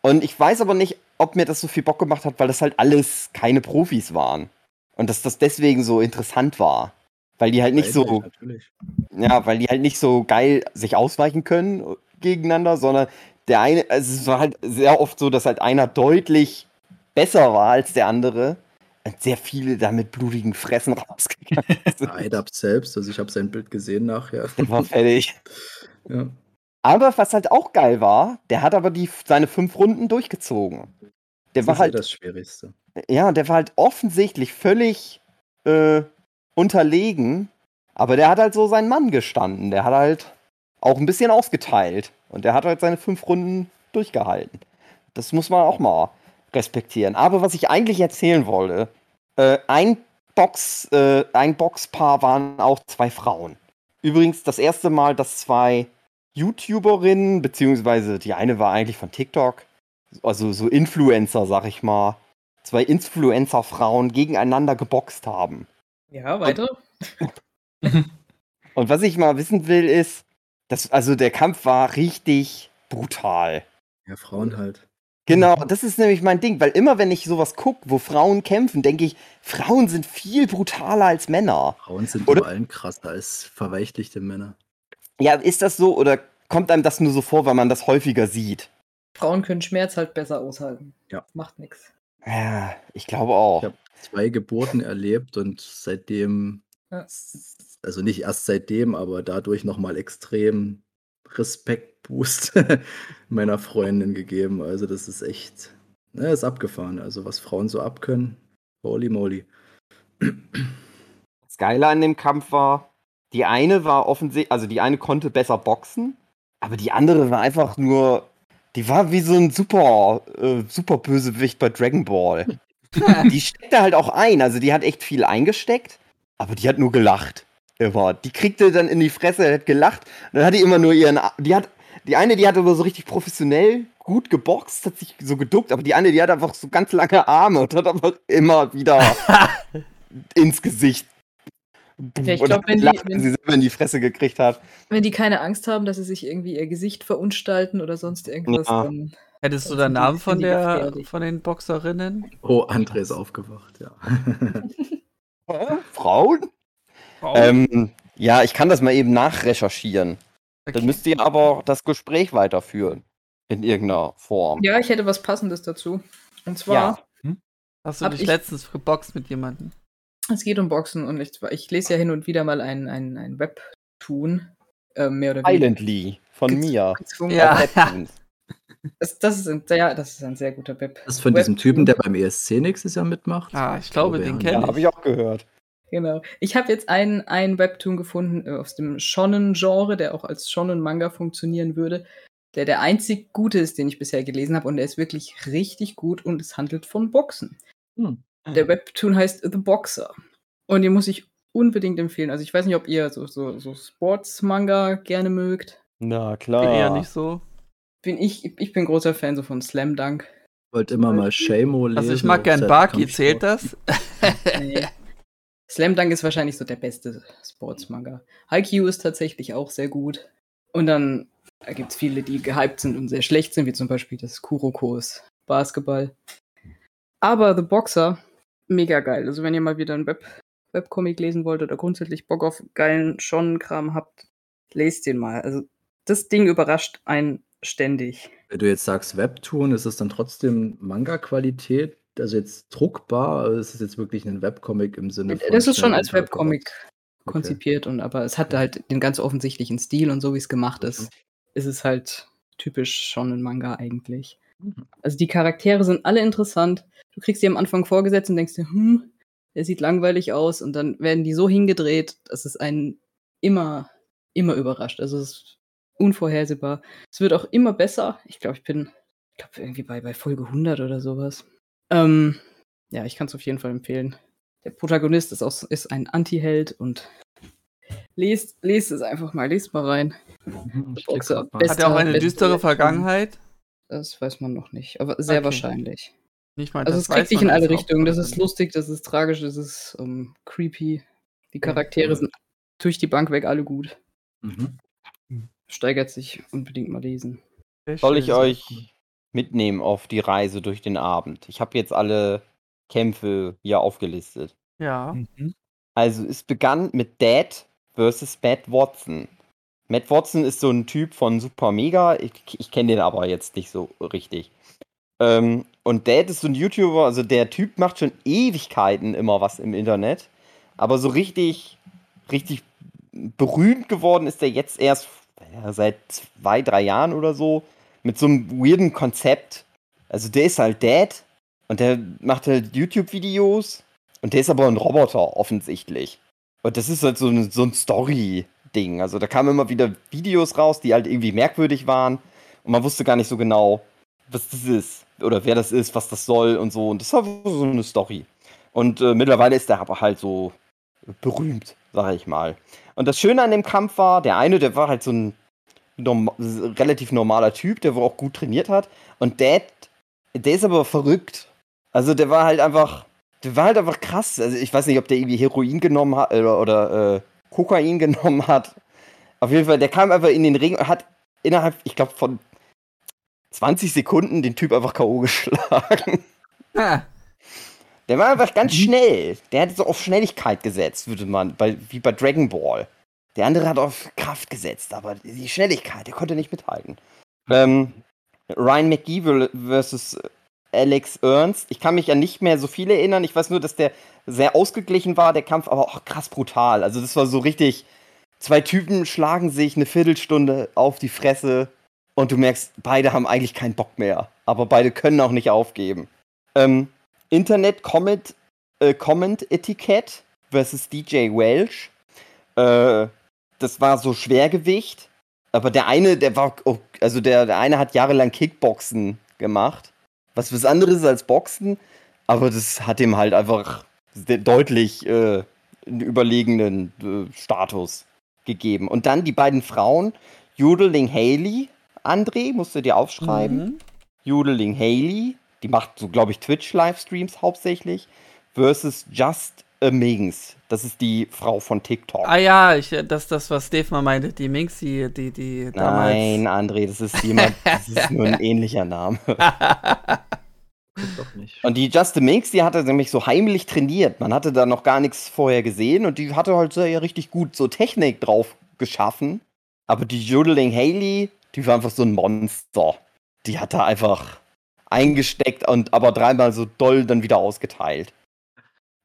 Und ich weiß aber nicht, ob mir das so viel Bock gemacht hat, weil das halt alles keine Profis waren. Und dass das deswegen so interessant war. Weil die halt nicht so, Natürlich. ja, weil die halt nicht so geil sich ausweichen können gegeneinander, sondern der eine, also es war halt sehr oft so, dass halt einer deutlich besser war als der andere. Und sehr viele da mit blutigen Fressen rausgegangen *laughs* sind. Eidab selbst, also ich habe sein Bild gesehen nachher. Der war fertig. *laughs* Ja. Aber was halt auch geil war, der hat aber die, seine fünf Runden durchgezogen. Der Das war ist ja halt, das Schwierigste. Ja, der war halt offensichtlich völlig äh, unterlegen. Aber der hat halt so seinen Mann gestanden. Der hat halt auch ein bisschen ausgeteilt. Und der hat halt seine fünf Runden durchgehalten. Das muss man auch mal respektieren. Aber was ich eigentlich erzählen wollte, äh, ein, Box, äh, ein Boxpaar waren auch zwei Frauen. Übrigens das erste Mal, dass zwei YouTuberinnen, beziehungsweise die eine war eigentlich von TikTok, also so Influencer, sag ich mal, zwei Influencer-Frauen gegeneinander geboxt haben. Ja, weiter. Und was ich mal wissen will, ist, dass, also der Kampf war richtig brutal. Ja, Frauen halt. Genau, das ist nämlich mein Ding, weil immer wenn ich sowas gucke, wo Frauen kämpfen, denke ich, Frauen sind viel brutaler als Männer. Frauen sind Oder- vor allem krasser als verweichlichte Männer. Ja, ist das so oder kommt einem das nur so vor, weil man das häufiger sieht? Frauen können Schmerz halt besser aushalten. Ja. Macht nichts. Ja, ich glaube auch. Ja. Zwei Geburten erlebt und seitdem, Ja. also nicht erst seitdem, aber dadurch nochmal extrem Respektboost *laughs* meiner Freundin gegeben. Also das ist echt, ne, ist abgefahren. Also was Frauen so abkönnen, holy moly. Das Geile an dem Kampf war, die eine war offensichtlich, also die eine konnte besser boxen, aber die andere war einfach nur, die war wie so ein super, äh, super Bösewicht bei Dragon Ball. *laughs* die steckte halt auch ein, also die hat echt viel eingesteckt, aber die hat nur gelacht. Immer. Die kriegte dann in die Fresse, hat gelacht, dann hat die immer nur ihren, die hat, die eine, die hat aber so richtig professionell gut geboxt, hat sich so geduckt, aber die eine, die hat einfach so ganz lange Arme und hat einfach immer wieder *laughs* ins Gesicht. Ja, ich Und glaub, hat wenn die- wenn- sie selber in die Fresse gekriegt hat. Wenn die keine Angst haben, dass sie sich irgendwie ihr Gesicht verunstalten oder sonst irgendwas, Ja. dann. Hättest du den Namen von der von den Boxerinnen? Oh, André ist aufgewacht, ja. Frauen? Ähm, ja, ich kann das mal eben nachrecherchieren. Dann müsst ihr aber das Gespräch weiterführen. In irgendeiner Form. Ja, ich hätte was Passendes dazu. Und zwar, Ja. Hast du dich ich- letztens geboxt mit jemandem? Es geht um Boxen und ich, ich lese ja hin und wieder mal ein, ein, ein Webtoon, äh, mehr oder weniger. Silently von mir. gezwungen. Ja. *laughs* Das, das, ist ein, ja, das ist ein sehr guter Web. Das ist von diesem Typen, der beim ESC nächstes Jahr mitmacht. Ah, ich glaube, den ja. kenn Ja, ich. habe ich auch gehört. Genau. Ich habe jetzt einen, einen Webtoon gefunden äh, aus dem Shonen-Genre, der auch als Shonen-Manga funktionieren würde, der der einzig gute ist, den ich bisher gelesen habe und der ist wirklich richtig gut und es handelt von Boxen. Hm. Der Webtoon heißt The Boxer und den muss ich unbedingt empfehlen. Also ich weiß nicht, ob ihr so, so, so Sports-Manga gerne mögt. Na Bin klar. eher nicht so. Bin ich, ich bin großer Fan so von Slam Dunk. wollte immer mal Shamo lesen. Also ich mag gern Baki, Kampfsport. zählt das? *laughs* Nee. Slam Dunk ist wahrscheinlich so der beste Sportsmanga. Haikyuu ist tatsächlich auch sehr gut. Und dann gibt es viele, die gehypt sind und sehr schlecht sind, wie zum Beispiel das Kurokos Basketball. Aber The Boxer, mega geil. Also wenn ihr mal wieder einen Web Webcomic lesen wollt oder grundsätzlich Bock auf geilen Shonen-Kram habt, lest den mal. Also das Ding überrascht einen ständig. Wenn du jetzt sagst Webtoon, ist es dann trotzdem Manga-Qualität? Also jetzt druckbar? Also ist es jetzt wirklich ein Webcomic im Sinne von. Das ist schon als Webcomic Okay. konzipiert und aber es hat halt den ganz offensichtlichen Stil und so wie es gemacht ist, ist es halt typisch schon ein Manga eigentlich. Mhm. Also die Charaktere sind alle interessant. Du kriegst die am Anfang vorgesetzt und denkst dir, hm, der sieht langweilig aus und dann werden die so hingedreht, dass es einen immer, immer überrascht. Also es ist unvorhersehbar. Es wird auch immer besser. Ich glaube, ich bin, ich glaube, irgendwie bei, bei Folge 100 oder sowas. Ähm, ja, ich kann es auf jeden Fall empfehlen. Der Protagonist ist, auch, ist ein Anti-Held und lest, lest es einfach mal, lest mal rein. Mhm, ich Boxer, klick grad mal. best- Hat er auch eine düstere. Vergangenheit? Das weiß man noch nicht, aber sehr Okay. wahrscheinlich. Nicht mal Also das es kriegt dich man in alle Richtungen. Das ist lustig, das ist tragisch, das ist ähm, creepy. Die Charaktere sind durch die Bank weg alle gut. Mhm. Steigert sich unbedingt mal lesen. Soll ich euch mitnehmen auf die Reise durch den Abend? Ich habe jetzt alle Kämpfe hier aufgelistet. Ja. Mhm. Also es begann mit Dad versus Matt Watson. Matt Watson ist so ein Typ von Super Mega. Ich, ich kenne den aber jetzt nicht so richtig. Ähm, und Dad ist so ein YouTuber, also der Typ macht schon Ewigkeiten immer was im Internet. Aber so richtig, richtig berühmt geworden ist er jetzt erst seit zwei, drei Jahren oder so. Mit so einem weirden Konzept. Also der ist halt Dad Und der macht halt YouTube-Videos. Und der ist aber ein Roboter, offensichtlich. Und das ist halt so ein, so ein Story-Ding. Also da kamen immer wieder Videos raus, die halt irgendwie merkwürdig waren. Und man wusste gar nicht so genau, was das ist. Oder wer das ist, was das soll und so. Und das war so eine Story. Und äh, mittlerweile ist der aber halt so berühmt, sag ich mal. Und das Schöne an dem Kampf war, der eine, der war halt so ein norm relativ normaler Typ, der wohl auch gut trainiert hat. Und der, der ist aber verrückt. Also der war halt einfach, der war halt einfach krass. Also ich weiß nicht, ob der irgendwie Heroin genommen hat oder, oder äh, Kokain genommen hat. Auf jeden Fall, der kam einfach in den Ring und hat innerhalb, ich glaube, von 20 Sekunden den Typ einfach K.O. geschlagen. Ah, Der war einfach ganz schnell. Der hat so auf Schnelligkeit gesetzt, würde man, bei, wie bei Dragon Ball. Der andere hat auf Kraft gesetzt, aber die Schnelligkeit, der konnte nicht mithalten. Ähm, Ryan McGee ver- versus Alex Ernst. Ich kann mich ja nicht mehr so viel erinnern. Ich weiß nur, dass der sehr ausgeglichen war, der Kampf, aber auch krass brutal. Also das war so richtig, zwei Typen schlagen sich eine Viertelstunde auf die Fresse und du merkst, beide haben eigentlich keinen Bock mehr. Aber beide können auch nicht aufgeben. Ähm, Internet Comment, äh, Comment Etikette versus DJ Welsh. Äh, das war so Schwergewicht. Aber der eine, der war, oh, also der, der eine hat jahrelang Kickboxen gemacht. Was was anderes als Boxen. Aber das hat ihm halt einfach de- deutlich äh, einen überlegenen äh, Status gegeben. Und dann die beiden Frauen, Jodeling Haley, André, musst du dir aufschreiben. mhm. Jodeling Haley, die macht so, glaube ich, Twitch-Livestreams hauptsächlich, versus Just a Mings. Das ist die Frau von TikTok. Ah ja, ich, äh, das das, was Dave mal meinte, die Minxi, die, die damals. Nein, André, das ist jemand, *laughs* das ist nur ein ähnlicher Name. Doch nicht. Und die Just a Mix, die hatte nämlich so heimlich trainiert. Man hatte da noch gar nichts vorher gesehen und die hatte halt sehr richtig gut so Technik drauf geschaffen. Aber die Jodeling Haley, die war einfach so ein Monster. Die hat da einfach eingesteckt und aber dreimal so doll dann wieder ausgeteilt.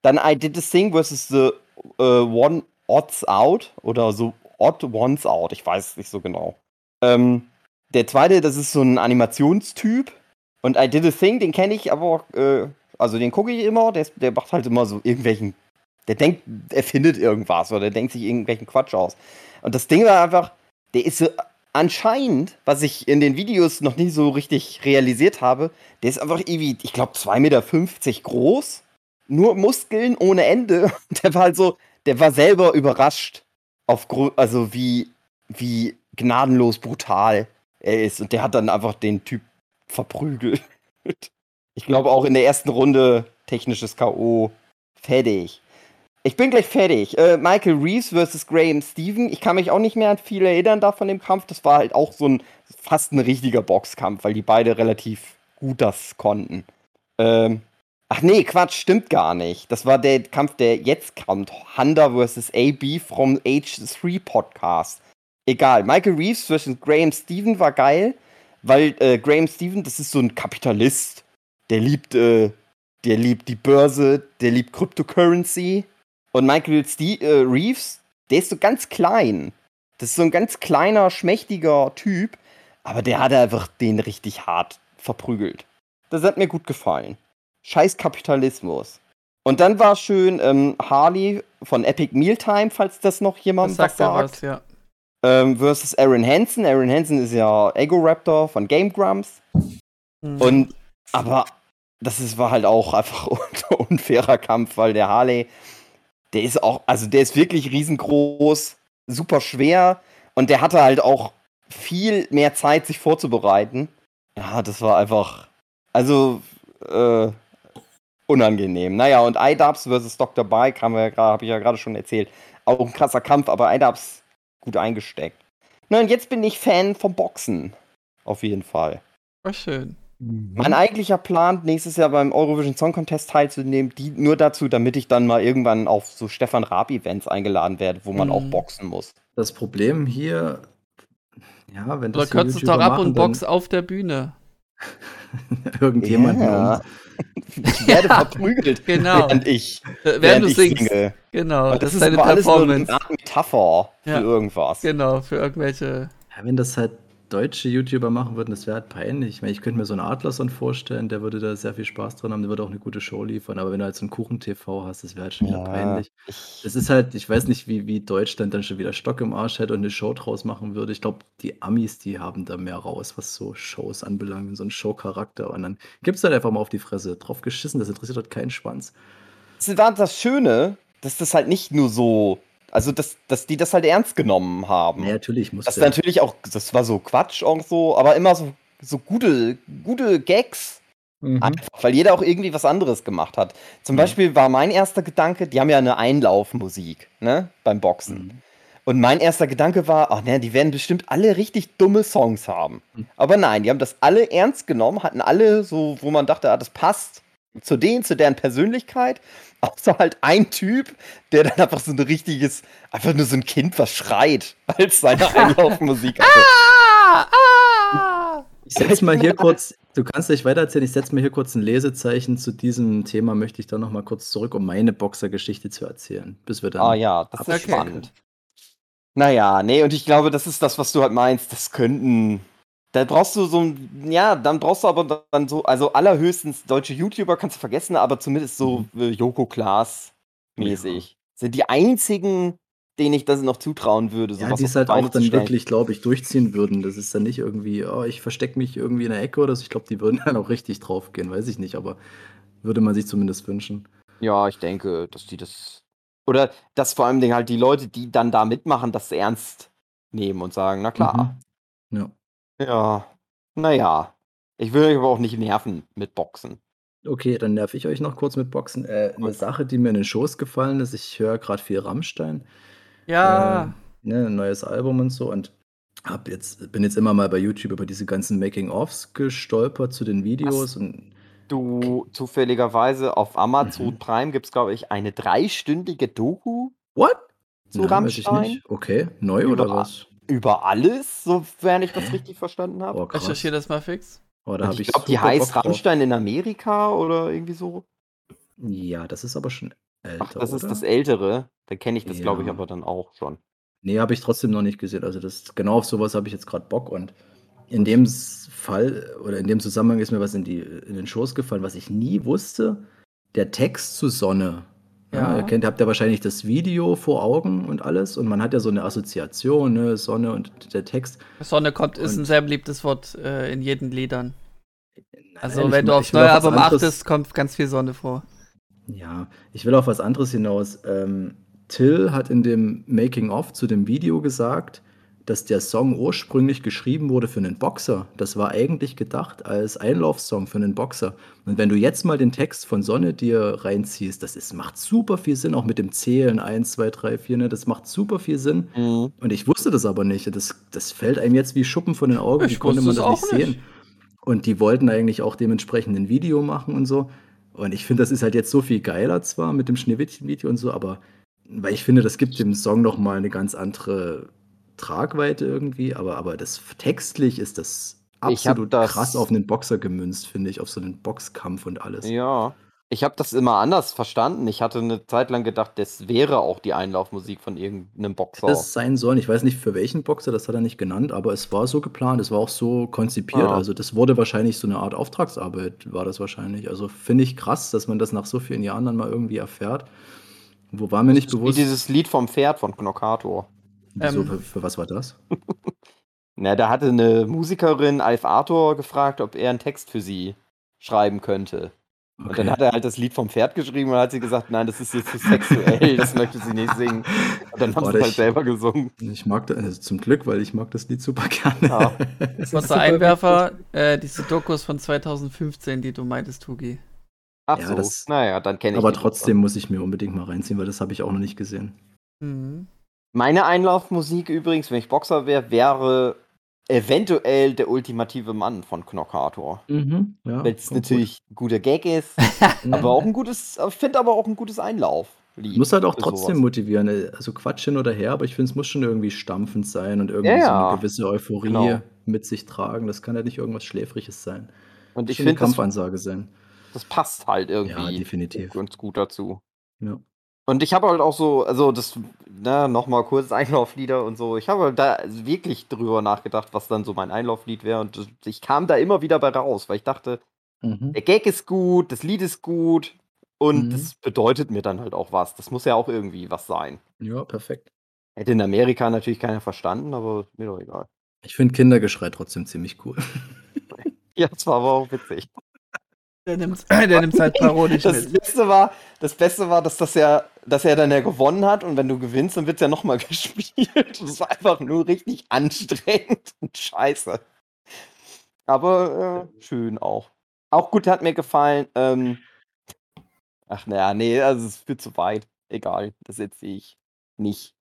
Dann I Did This Thing versus the äh, One Odds Out oder so Odd Ones Out, ich weiß nicht so genau. Ähm, der zweite, das ist so ein Animationstyp. Und I Did a Thing, den kenne ich aber, äh, also den gucke ich immer, der, der macht halt immer so irgendwelchen, der denkt, er findet irgendwas oder der denkt sich irgendwelchen Quatsch aus. Und das Ding war einfach, der ist so anscheinend, was ich in den Videos noch nie so richtig realisiert habe, der ist einfach irgendwie, ich glaube, 2,50 Meter groß, nur Muskeln ohne Ende. *laughs* Der war halt so, der war selber überrascht, aufgrund, also wie, wie gnadenlos brutal er ist. Und der hat dann einfach den Typ verprügelt. *laughs* Ich glaube auch in der ersten Runde technisches K.O. Fertig. Ich bin gleich fertig. Äh, Michael Reeves versus Graham Steven. Ich kann mich auch nicht mehr an viel erinnern da von dem Kampf. Das war halt auch so ein fast ein richtiger Boxkampf, weil die beide relativ gut das konnten. Ähm, ach nee, Quatsch, stimmt gar nicht. Das war der Kampf, der jetzt kommt. Honda versus AB vom H3 Podcast. Egal. Michael Reeves versus Graham Steven war geil, weil äh, Graham Steven, das ist so ein Kapitalist. Der liebt, äh, der liebt die Börse, der liebt Cryptocurrency. Und Michael Ste äh, Reeves, der ist so ganz klein. Das ist so ein ganz kleiner, schmächtiger Typ, aber der hat einfach den richtig hart verprügelt. Das hat mir gut gefallen. Scheiß Kapitalismus. Und dann war schön ähm, Harley von Epic Mealtime, falls das noch Das jemand sagt ja sagt. was, ja. Ähm, versus Aaron Hansen. Aaron Hansen ist ja Ego Raptor von Game Grumps. Mhm. Und aber das ist, war halt auch einfach *laughs* ein unfairer Kampf, weil der Harley, der ist auch, also der ist wirklich riesengroß, super schwer und der hatte halt auch viel mehr Zeit, sich vorzubereiten. Ja, das war einfach, also äh, unangenehm. Naja, und iDubbbz versus Dr. Bike haben wir ja gerade, habe ich ja gerade schon erzählt. Auch ein krasser Kampf, aber iDubbbz gut eingesteckt. Na, und jetzt bin ich Fan vom Boxen. Auf jeden Fall. War schön. Mein eigentlicher Plan, nächstes Jahr beim Eurovision Song Contest teilzunehmen, die nur dazu, damit ich dann mal irgendwann auf so Stefan Raab-Events eingeladen werde, wo man Mhm. auch boxen muss. Das Problem hier, ja, wenn Oder das hier kürzt es doch ab und box auf der Bühne. *laughs* *laughs* dann irgendjemand Ja. ja. Ich werde *laughs* verprügelt, Genau. während ich, Äh, Während, während du ich singst. singe. Genau, Und das, ist aber deine alles nur eine Performance. Art Metapher für Ja. irgendwas. Genau, für irgendwelche. ja, wenn das halt deutsche YouTuber machen würden, das wäre halt peinlich. Ich meine, ich könnte mir so einen Adlerson vorstellen, der würde da sehr viel Spaß dran haben, der würde auch eine gute Show liefern, aber wenn du halt so 'n Kuchen-TV hast, das wäre halt schon wieder Ja, peinlich. ich Es ist halt ich weiß nicht, wie wie Deutschland dann schon wieder Stock im Arsch hätte und eine Show draus machen würde. Ich glaube, die Amis, die haben da mehr raus, was so Shows anbelangt, so 'n Showcharakter und dann gibt's halt einfach mal auf die Fresse. Drauf geschissen, das interessiert halt keinen Schwanz. Das war das Schöne, dass das halt nicht nur so also, dass dass die das halt ernst genommen haben. Ne, natürlich Das musste natürlich auch das war so Quatsch auch so, aber immer so so gute gute Gags. Mhm. Einfach, weil jeder auch irgendwie was anderes gemacht hat. Zum Ja. Beispiel war mein erster Gedanke, die haben ja eine Einlaufmusik, ne, beim Boxen. Mhm. Und mein erster Gedanke war, ach ne, die werden bestimmt alle richtig dumme Songs haben. Mhm. Aber nein, die haben das alle ernst genommen, hatten alle so, wo man dachte, ah, das passt zu denen, zu deren Persönlichkeit. *laughs* Außer halt ein Typ, der dann einfach so ein richtiges, einfach nur so ein Kind, was schreit, *laughs* als seine Einlaufmusik. *laughs* Ah, ah. Ich setze mal hier kurz du kannst gleich weitererzählen, ich setze mal hier kurz ein Lesezeichen zu diesem Thema, möchte ich dann noch mal kurz zurück, um meine Boxergeschichte zu erzählen, bis wir dann Ah ja, das ist spannend. Naja, nee, und ich glaube, das ist das, was du halt meinst. Das könnten. Da brauchst du so ein. Ja, dann brauchst du aber dann so. Also allerhöchstens deutsche YouTuber kannst du vergessen, aber zumindest so äh, Joko Klaas mäßig. Sind die einzigen, denen ich das noch zutrauen würde. Ja, sowas die es halt auch dann wirklich, glaube ich, durchziehen würden. Das ist dann nicht irgendwie, oh, ich verstecke mich irgendwie in der Ecke oder so. Ich glaube, die würden *laughs* dann auch richtig draufgehen, weiß ich nicht, aber würde man sich zumindest wünschen. Ja, ich denke, dass die das. Oder dass vor allem halt die Leute, die dann da mitmachen, das ernst nehmen und sagen, na klar. Mhm. Ja. Ja, naja. Ich will euch aber auch nicht nerven mit Boxen. Okay, dann nerv ich euch noch kurz mit Boxen. Äh, eine. Sache, die mir in den Schoß gefallen ist, ich höre gerade viel Rammstein. Ja, Äh, ne, ein neues Album und so und hab jetzt, bin jetzt immer mal bei YouTube über diese ganzen Making-ofs gestolpert zu den Videos und Du zufälligerweise auf Amazon Mhm. Prime gibt es, glaube ich, eine dreistündige Doku what? zu Nein, Rammstein. nicht. Okay, neu oder Über- was? Über alles, sofern ich das richtig verstanden habe. Oh, recherchiere das mal fix. Oh, da hab ich glaube, die heißt. Rammstein in Amerika oder irgendwie so. Ja, das ist aber schon älter, Ach, das ist oder? das Ältere. Dann kenne ich das, glaube ich, Ja. aber dann auch schon. Nee, habe ich trotzdem noch nicht gesehen. Also das genau auf sowas habe ich jetzt gerade Bock und in dem Fall oder in dem Zusammenhang ist mir was in, die, in den Schoß gefallen, was ich nie wusste. Der Text zu Sonne. Ja. Ihr kennt, habt ja wahrscheinlich das Video vor Augen und alles und man hat ja so eine Assoziation, ne, Sonne und der Text. Sonne kommt ist ein sehr beliebtes Wort äh, in jeden Liedern. Also Nein, wenn ich du aufs neue Album achtest, kommt ganz viel Sonne vor. Ja, ich will auf was anderes hinaus. Ähm, Till hat in dem Making-of zu dem Video gesagt, dass der Song ursprünglich geschrieben wurde für einen Boxer. Das war eigentlich gedacht als Einlaufsong für einen Boxer. Und wenn du jetzt mal den Text von Sonne dir reinziehst, das ist, macht super viel Sinn, auch mit dem Zählen 1, 2, 3, 4, ne? das macht super viel Sinn. Mhm. Und ich wusste das aber nicht. Das, das fällt einem jetzt wie Schuppen von den Augen. Ich wie konnte man das nicht sehen? nicht. Und die wollten eigentlich auch dementsprechend ein Video machen und so. Und ich finde, das ist halt jetzt so viel geiler zwar mit dem Schneewittchen-Video und so, aber weil ich finde, das gibt dem Song noch mal eine ganz andere Tragweite irgendwie. Aber, aber das textlich ist das absolut das- krass auf einen Boxer gemünzt, finde ich, auf so einen Boxkampf und alles. Ja. Ich habe das immer anders verstanden. Ich hatte eine Zeit lang gedacht, das wäre auch die Einlaufmusik von irgendeinem Boxer. Das sein sollen. Ich weiß nicht für welchen Boxer, das hat er nicht genannt, aber es war so geplant, es war auch so konzipiert. Ah. Also das wurde wahrscheinlich so eine Art Auftragsarbeit, war das wahrscheinlich. Also finde ich krass, dass man das nach so vielen Jahren dann mal irgendwie erfährt. Wo war mir nicht Wie bewusst. dieses Lied vom Pferd von Knockator. Wieso, Ähm. für, für was war das? *laughs* Na, da hatte eine Musikerin Alf Arthur gefragt, ob er einen Text für sie schreiben könnte. Und dann hat er halt das Lied vom Pferd geschrieben und hat sie gesagt, nein, das ist jetzt zu sexuell, das möchte sie nicht singen. Und dann haben Boah, sie halt ich- selber gesungen. Ich mag das, also zum Glück, weil ich mag das Lied super gerne. Ja. *laughs* Kurzer Einwerfer, äh, diese Dokus von 2015, die du meintest, Tugi. Ach Ja, so, das- naja, dann kenne ich Aber die trotzdem muss ich mir unbedingt mal reinziehen, weil das habe ich auch noch nicht gesehen. Mhm. Meine Einlaufmusik übrigens, wenn ich Boxer wäre, wäre eventuell der ultimative Mann von Knockator. Mhm, ja, Weil es natürlich ein guter Gag ist, gut. *laughs* aber auch ein gutes, finde aber auch ein gutes Einlauflied. Muss halt auch trotzdem sowas. motivieren. äh, Also Quatsch hin oder her, aber ich finde, es muss schon irgendwie stampfend sein und irgendwie Ja, so ja. eine gewisse Euphorie Genau. mit sich tragen. Das kann halt nicht irgendwas Schläfriges sein. Und ich finde, Kampfansage sein. das passt halt Ja, irgendwie definitiv. ganz gut dazu. Ja. Und ich habe halt auch so, also das, ne, nochmal kurz *laughs* Einlauflieder und so. Ich habe halt da wirklich drüber nachgedacht, was dann so mein Einlauflied wäre. Und ich kam da immer wieder bei raus, weil ich dachte, Mhm. der Gag ist gut, das Lied ist gut und Mhm. das bedeutet mir dann halt auch was. Das muss ja auch irgendwie was sein. Ja, perfekt. Hätte in Amerika natürlich keiner verstanden, aber mir doch egal. Ich finde Kindergeschrei trotzdem ziemlich cool. *laughs* Ja, das war aber auch witzig. Der nimmt *clears throat* der nimmt's halt parodisch Das mit. Beste war, das Beste war, dass das ja, dass er dann ja gewonnen hat und wenn du gewinnst, dann wird es ja nochmal *laughs* gespielt. Das war einfach nur richtig anstrengend und scheiße. Aber äh, schön auch. Auch gut hat mir gefallen. Ähm, ach naja, nee, also es führt zu weit. Egal, das erzähle ich nicht.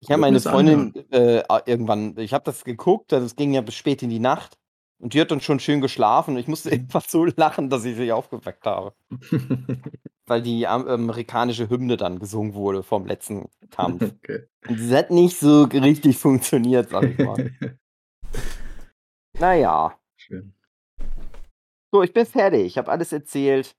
Ich habe meine Freundin äh, irgendwann, ich habe das geguckt, also es ging ja bis spät in die Nacht und die hat dann schon schön geschlafen und ich musste einfach so lachen, dass ich sie aufgeweckt habe. *laughs* Weil die am- amerikanische Hymne dann gesungen wurde vom letzten Kampf. okay. Und das hat nicht so richtig funktioniert, sag ich mal. *laughs* naja. Schön. So, ich bin fertig. Ich habe alles erzählt.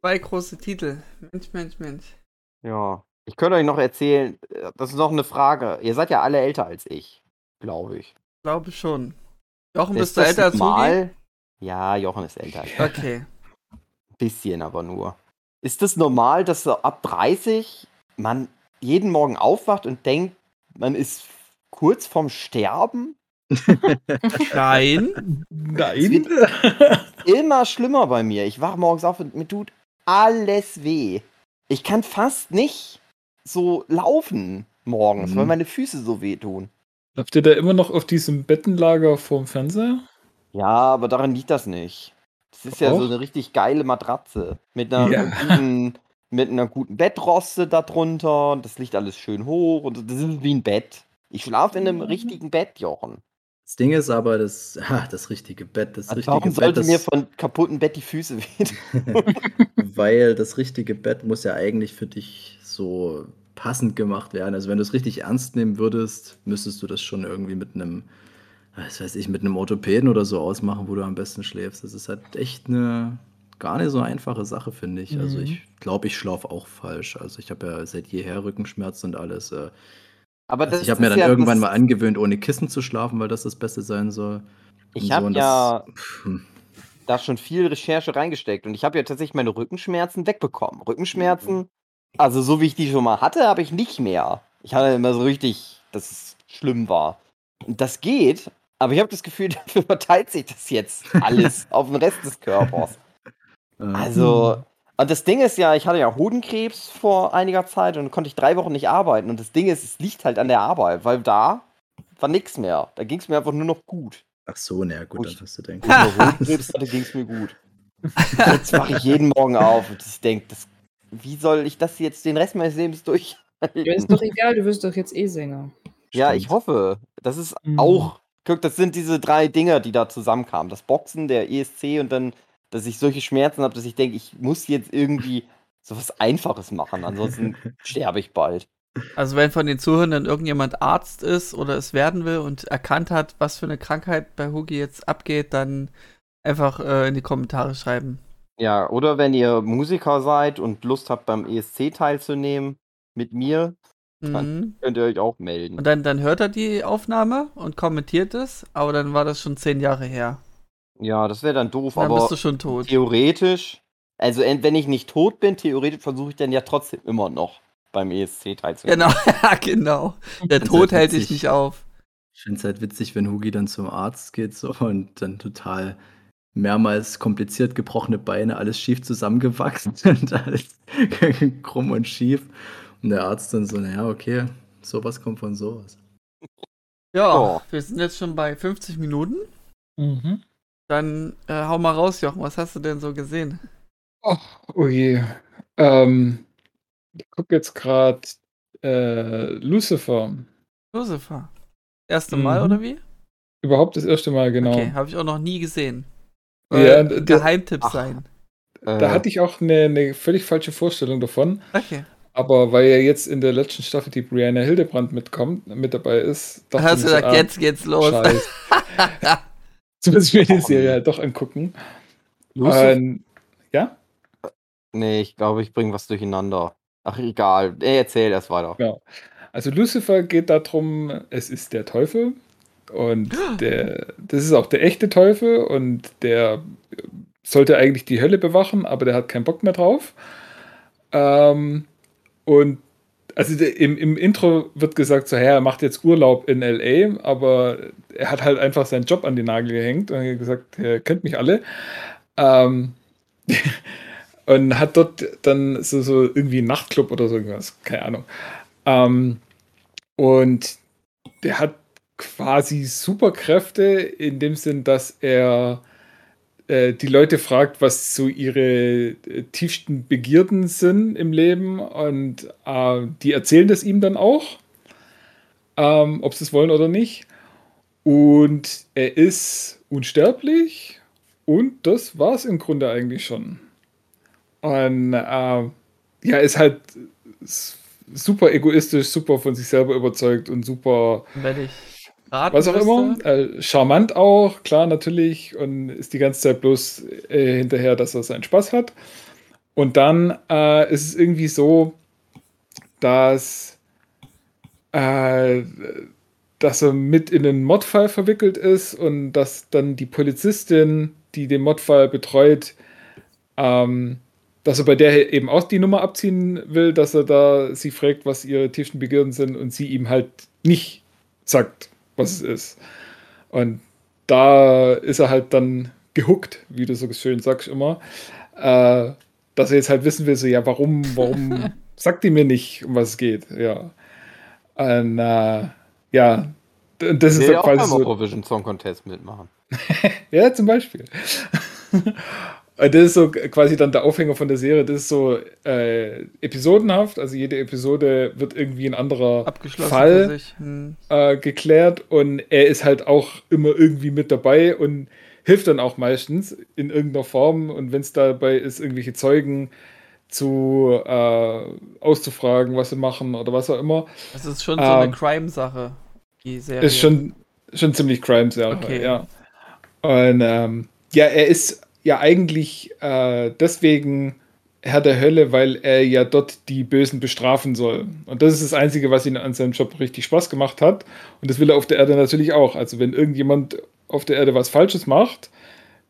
Zwei große Titel. Mensch, Mensch, Mensch. Ja. Ich könnte euch noch erzählen, äh, das ist noch eine Frage. Ihr seid ja alle älter als ich, glaube ich. Glaube schon. Jochen, Ist bist du älter als Hugi? normal? Ja, Jochen ist älter. Ein *laughs* Okay. bisschen aber nur. Ist das normal, dass so ab 30 man jeden Morgen aufwacht und denkt, man ist kurz vorm Sterben? *laughs* Nein. Nein. immer schlimmer bei mir. Ich wache morgens auf und mir tut alles weh. Ich kann fast nicht so laufen morgens, Mhm. weil meine Füße so weh tun. Habt ihr da immer noch auf diesem Bettenlager vorm Fernseher? Ja, aber daran liegt das nicht. Das ist ja so eine richtig geile Matratze. Mit einer, Ja. guten, mit einer guten Bettroste darunter. Das liegt alles schön hoch und das ist wie ein Bett. Ich schlafe in einem Mhm. richtigen Bett, Jochen. Das Ding ist aber, das, ha, das richtige Bett, das richtige Warum Bett, sollte das, mir von kaputten Bett die Füße *laughs* wehtun? weil das richtige Bett muss ja eigentlich für dich so passend gemacht werden. Also wenn du es richtig ernst nehmen würdest, müsstest du das schon irgendwie mit einem, was weiß ich, mit einem Orthopäden oder so ausmachen, wo du am besten schläfst. Das ist halt echt eine gar nicht so einfache Sache, finde ich. Also Mhm. ich glaube, ich schlafe auch falsch. Also ich habe ja seit jeher Rückenschmerzen und alles. Äh, Aber also ich habe mir dann ja irgendwann mal angewöhnt, ohne Kissen zu schlafen, weil das das Beste sein soll. Ich habe und ja hm. da schon viel Recherche reingesteckt und ich habe ja tatsächlich meine Rückenschmerzen wegbekommen. Rückenschmerzen, also so wie ich die schon mal hatte, habe ich nicht mehr. Ich hatte immer so richtig, dass es schlimm war. Und das geht, aber ich habe das Gefühl, *laughs* dafür verteilt sich das jetzt alles *laughs* auf den Rest des Körpers. Äh, Also, und das Ding ist ja, ich hatte ja Hodenkrebs vor einiger Zeit und konnte ich drei Wochen nicht arbeiten. Und das Ding ist, es liegt halt an der Arbeit, weil da war nichts mehr. Da ging es mir einfach nur noch gut. Ach so, naja, gut, dann hast du nur *laughs* Hodenkrebs hatte, ging es mir gut. Jetzt wache ich jeden Morgen auf und ich denke, das, wie soll ich das jetzt den Rest meines Lebens Ja, ist doch egal, du wirst doch jetzt eh Sänger. Ja, ich hoffe. Das ist Mhm. auch, guck, das sind diese drei Dinger, die da zusammenkamen. Das Boxen, der ESC und dann, dass ich solche Schmerzen habe, dass ich denke, ich muss jetzt irgendwie sowas Einfaches machen, ansonsten *laughs* sterbe ich bald. Also wenn von den Zuhörern irgendjemand Arzt ist oder es werden will und erkannt hat, was für eine Krankheit bei Hugi jetzt abgeht, dann einfach äh, in die Kommentare schreiben. Ja, oder wenn ihr Musiker seid und Lust habt, beim ESC teilzunehmen mit mir, Dann- Mhm. könnt ihr euch auch melden. Und dann, dann hört er die Aufnahme und kommentiert es, aber dann war das schon zehn Jahre her. Ja, das wäre dann doof, Dann aber bist du schon tot. theoretisch, also wenn ich nicht tot bin, theoretisch versuche ich dann ja trotzdem immer noch beim ESC teilzunehmen. Genau, *laughs* ja, genau. Der Tod halt hält dich nicht auf. Ich finde es halt witzig, wenn Hugi dann zum Arzt geht so und dann total mehrmals kompliziert gebrochene Beine, alles schief zusammengewachsen *laughs* und alles *laughs* krumm und schief. Und der Arzt dann so, naja, okay, sowas kommt von sowas. Ja, Oh. wir sind jetzt schon bei 50 Minuten. Mhm. Dann äh, hau mal raus, Jochen. Was hast du denn so gesehen? Oh, oh je. Ähm, ich gucke jetzt gerade äh, Lucifer. Lucifer. Erste Mal Mhm. oder wie? Überhaupt das erste Mal, genau. Okay, habe ich auch noch nie gesehen. Ja, d- Geheimtipp ach. sein. Äh, Da hatte ich auch eine, eine völlig falsche Vorstellung davon. Okay. Aber weil ja jetzt in der letzten Staffel die Brianna Hildebrand mitkommt, mit dabei ist, dachte Hast du so, gesagt, ah, jetzt geht's los. Scheiß. *laughs* Jetzt muss ich mir die Serie halt doch angucken. Ähm, ja? nee, ich glaube, ich bringe was durcheinander. Ach, egal. Ey, erzähl erst weiter. Ja. Also Lucifer geht darum, es ist der Teufel und *gasps* der, das ist auch der echte Teufel und der sollte eigentlich die Hölle bewachen, aber der hat keinen Bock mehr drauf. Ähm, und also der, im, im Intro wird gesagt, so, er macht jetzt Urlaub in LA, aber er hat halt einfach seinen Job an den Nagel gehängt und hat gesagt, er kennt mich alle. Ähm, *laughs* und hat dort dann so, so irgendwie einen Nachtclub oder so irgendwas, keine Ahnung. Ähm, und der hat quasi Superkräfte in dem Sinn, dass er äh, die Leute fragt, was so ihre äh, tiefsten Begierden sind im Leben und äh, die erzählen das ihm dann auch, ähm, ob sie es wollen oder nicht. Und er ist unsterblich und das war es im Grunde eigentlich schon. Und äh, ja, ist halt super egoistisch, super von sich selber überzeugt und super. Raten Was auch immer. Äh, charmant auch, klar, natürlich. Und ist die ganze Zeit bloß äh, hinterher, dass er seinen Spaß hat. Und dann äh, ist es irgendwie so, dass, äh, dass er mit in einen Mordfall verwickelt ist und dass dann die Polizistin, die den Mordfall betreut, ähm, dass er bei der eben auch die Nummer abziehen will, dass er da sie fragt, was ihre tiefsten Begierden sind und sie ihm halt nicht sagt, was es ist. Und da ist er halt dann gehuckt, wie du so schön sagst immer, äh, dass er jetzt halt wissen will, so, ja, warum, warum *laughs* sagt die mir nicht, um was es geht, ja. Und, äh, ja, d- das Ich ist halt auch beim quasi so, Eurovision Song Contest mitmachen. *laughs* ja, zum Beispiel. *laughs* Und das ist so quasi dann der Aufhänger von der Serie. Das ist so äh, episodenhaft. Also jede Episode wird irgendwie ein anderer Fall. Hm. äh, geklärt und er ist halt auch immer irgendwie mit dabei und hilft dann auch meistens in irgendeiner Form. Und wenn es dabei ist, irgendwelche Zeugen zu äh, auszufragen, was sie machen oder was auch immer, Das ist schon so eine Ähm, Crime-Sache, die Serie. ist schon, schon ziemlich Crime-Sache, Okay. ja. Und ähm, ja, er ist ja eigentlich äh, deswegen Herr der Hölle, weil er ja dort die Bösen bestrafen soll. Und das ist das Einzige, was ihn an seinem Job richtig Spaß gemacht hat. Und das will er auf der Erde natürlich auch. Also wenn irgendjemand auf der Erde was Falsches macht,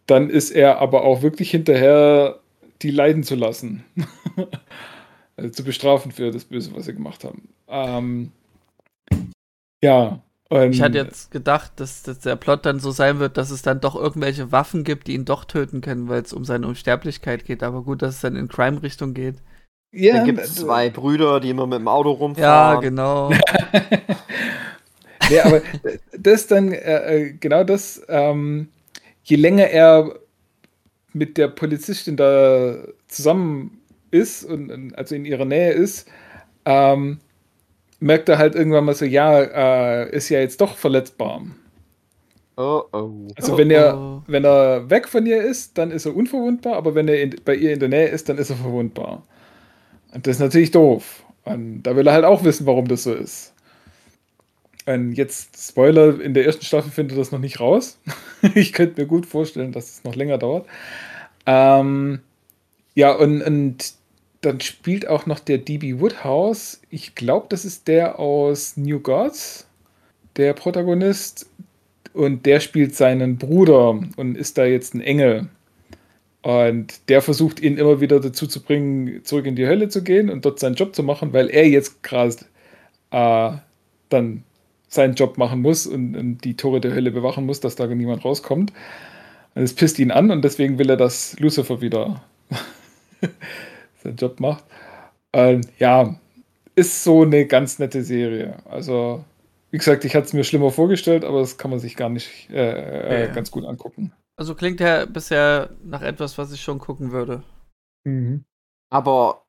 dann ist er aber auch wirklich hinterher, die leiden zu lassen. *laughs* also zu bestrafen für das Böse, was sie gemacht haben. Ähm, ja. Und Ich hatte jetzt gedacht, dass, dass der Plot dann so sein wird, dass es dann doch irgendwelche Waffen gibt, die ihn doch töten können, weil es um seine Unsterblichkeit geht. Aber gut, dass es dann in Crime-Richtung geht. ja, Dann gibt es zwei Brüder, die immer mit dem Auto Ja, rumfahren. genau. *laughs* Nee, aber das dann, äh, äh, genau das, ähm, je länger er mit der Polizistin da zusammen ist und und also in ihrer Nähe ist, ähm, merkt er halt irgendwann mal so, ja, äh, ist ja jetzt doch verletzbar. Oh, oh. Also Oh, wenn er, oh. wenn er weg von ihr ist, dann ist er unverwundbar, aber wenn er in, bei ihr in der Nähe ist, dann ist er verwundbar. Und das ist natürlich doof. Und da will er halt auch wissen, warum das so ist. Und jetzt, Spoiler, in der ersten Staffel findet er das noch nicht raus. *laughs* ich könnte mir gut vorstellen, dass es noch länger dauert. Ähm, ja, und, und dann spielt auch noch der DB Woodhouse. Ich glaube, das ist der aus New Gods, der Protagonist. Und der spielt seinen Bruder und ist da jetzt ein Engel. Und der versucht ihn immer wieder dazu zu bringen, zurück in die Hölle zu gehen und dort seinen Job zu machen, weil er jetzt gerade äh, dann seinen Job machen muss und, und die Tore der Hölle bewachen muss, dass da niemand rauskommt. Und es pisst ihn an und deswegen will er, dass Lucifer wieder seinen Job macht. Und ja, ist so eine ganz nette Serie. Also, wie gesagt, ich hatte es mir schlimmer vorgestellt, aber das kann man sich gar nicht äh, Ja, ja. ganz gut angucken. Also klingt ja bisher nach etwas, was ich schon gucken würde. Aber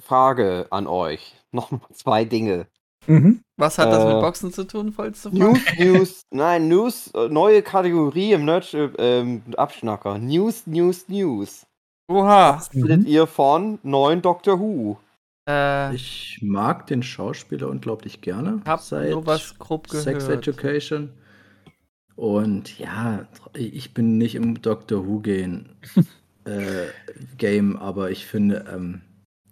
Frage an euch. *laughs* Noch zwei Dinge. Mhm. Was hat das Äh, mit Boxen zu tun, wolltest du? News, News, nein, News, äh, neue Kategorie im Nerd ähm, Abschnacker. News, News, News. Oha. Was findet ihr von neuen Doctor Who? Äh, Ich mag den Schauspieler unglaublich gerne. hab nur was grob gehört. Sex Education. Und ja, ich bin nicht im Doctor Who gehen, *laughs* äh, Game, aber ich finde, ähm,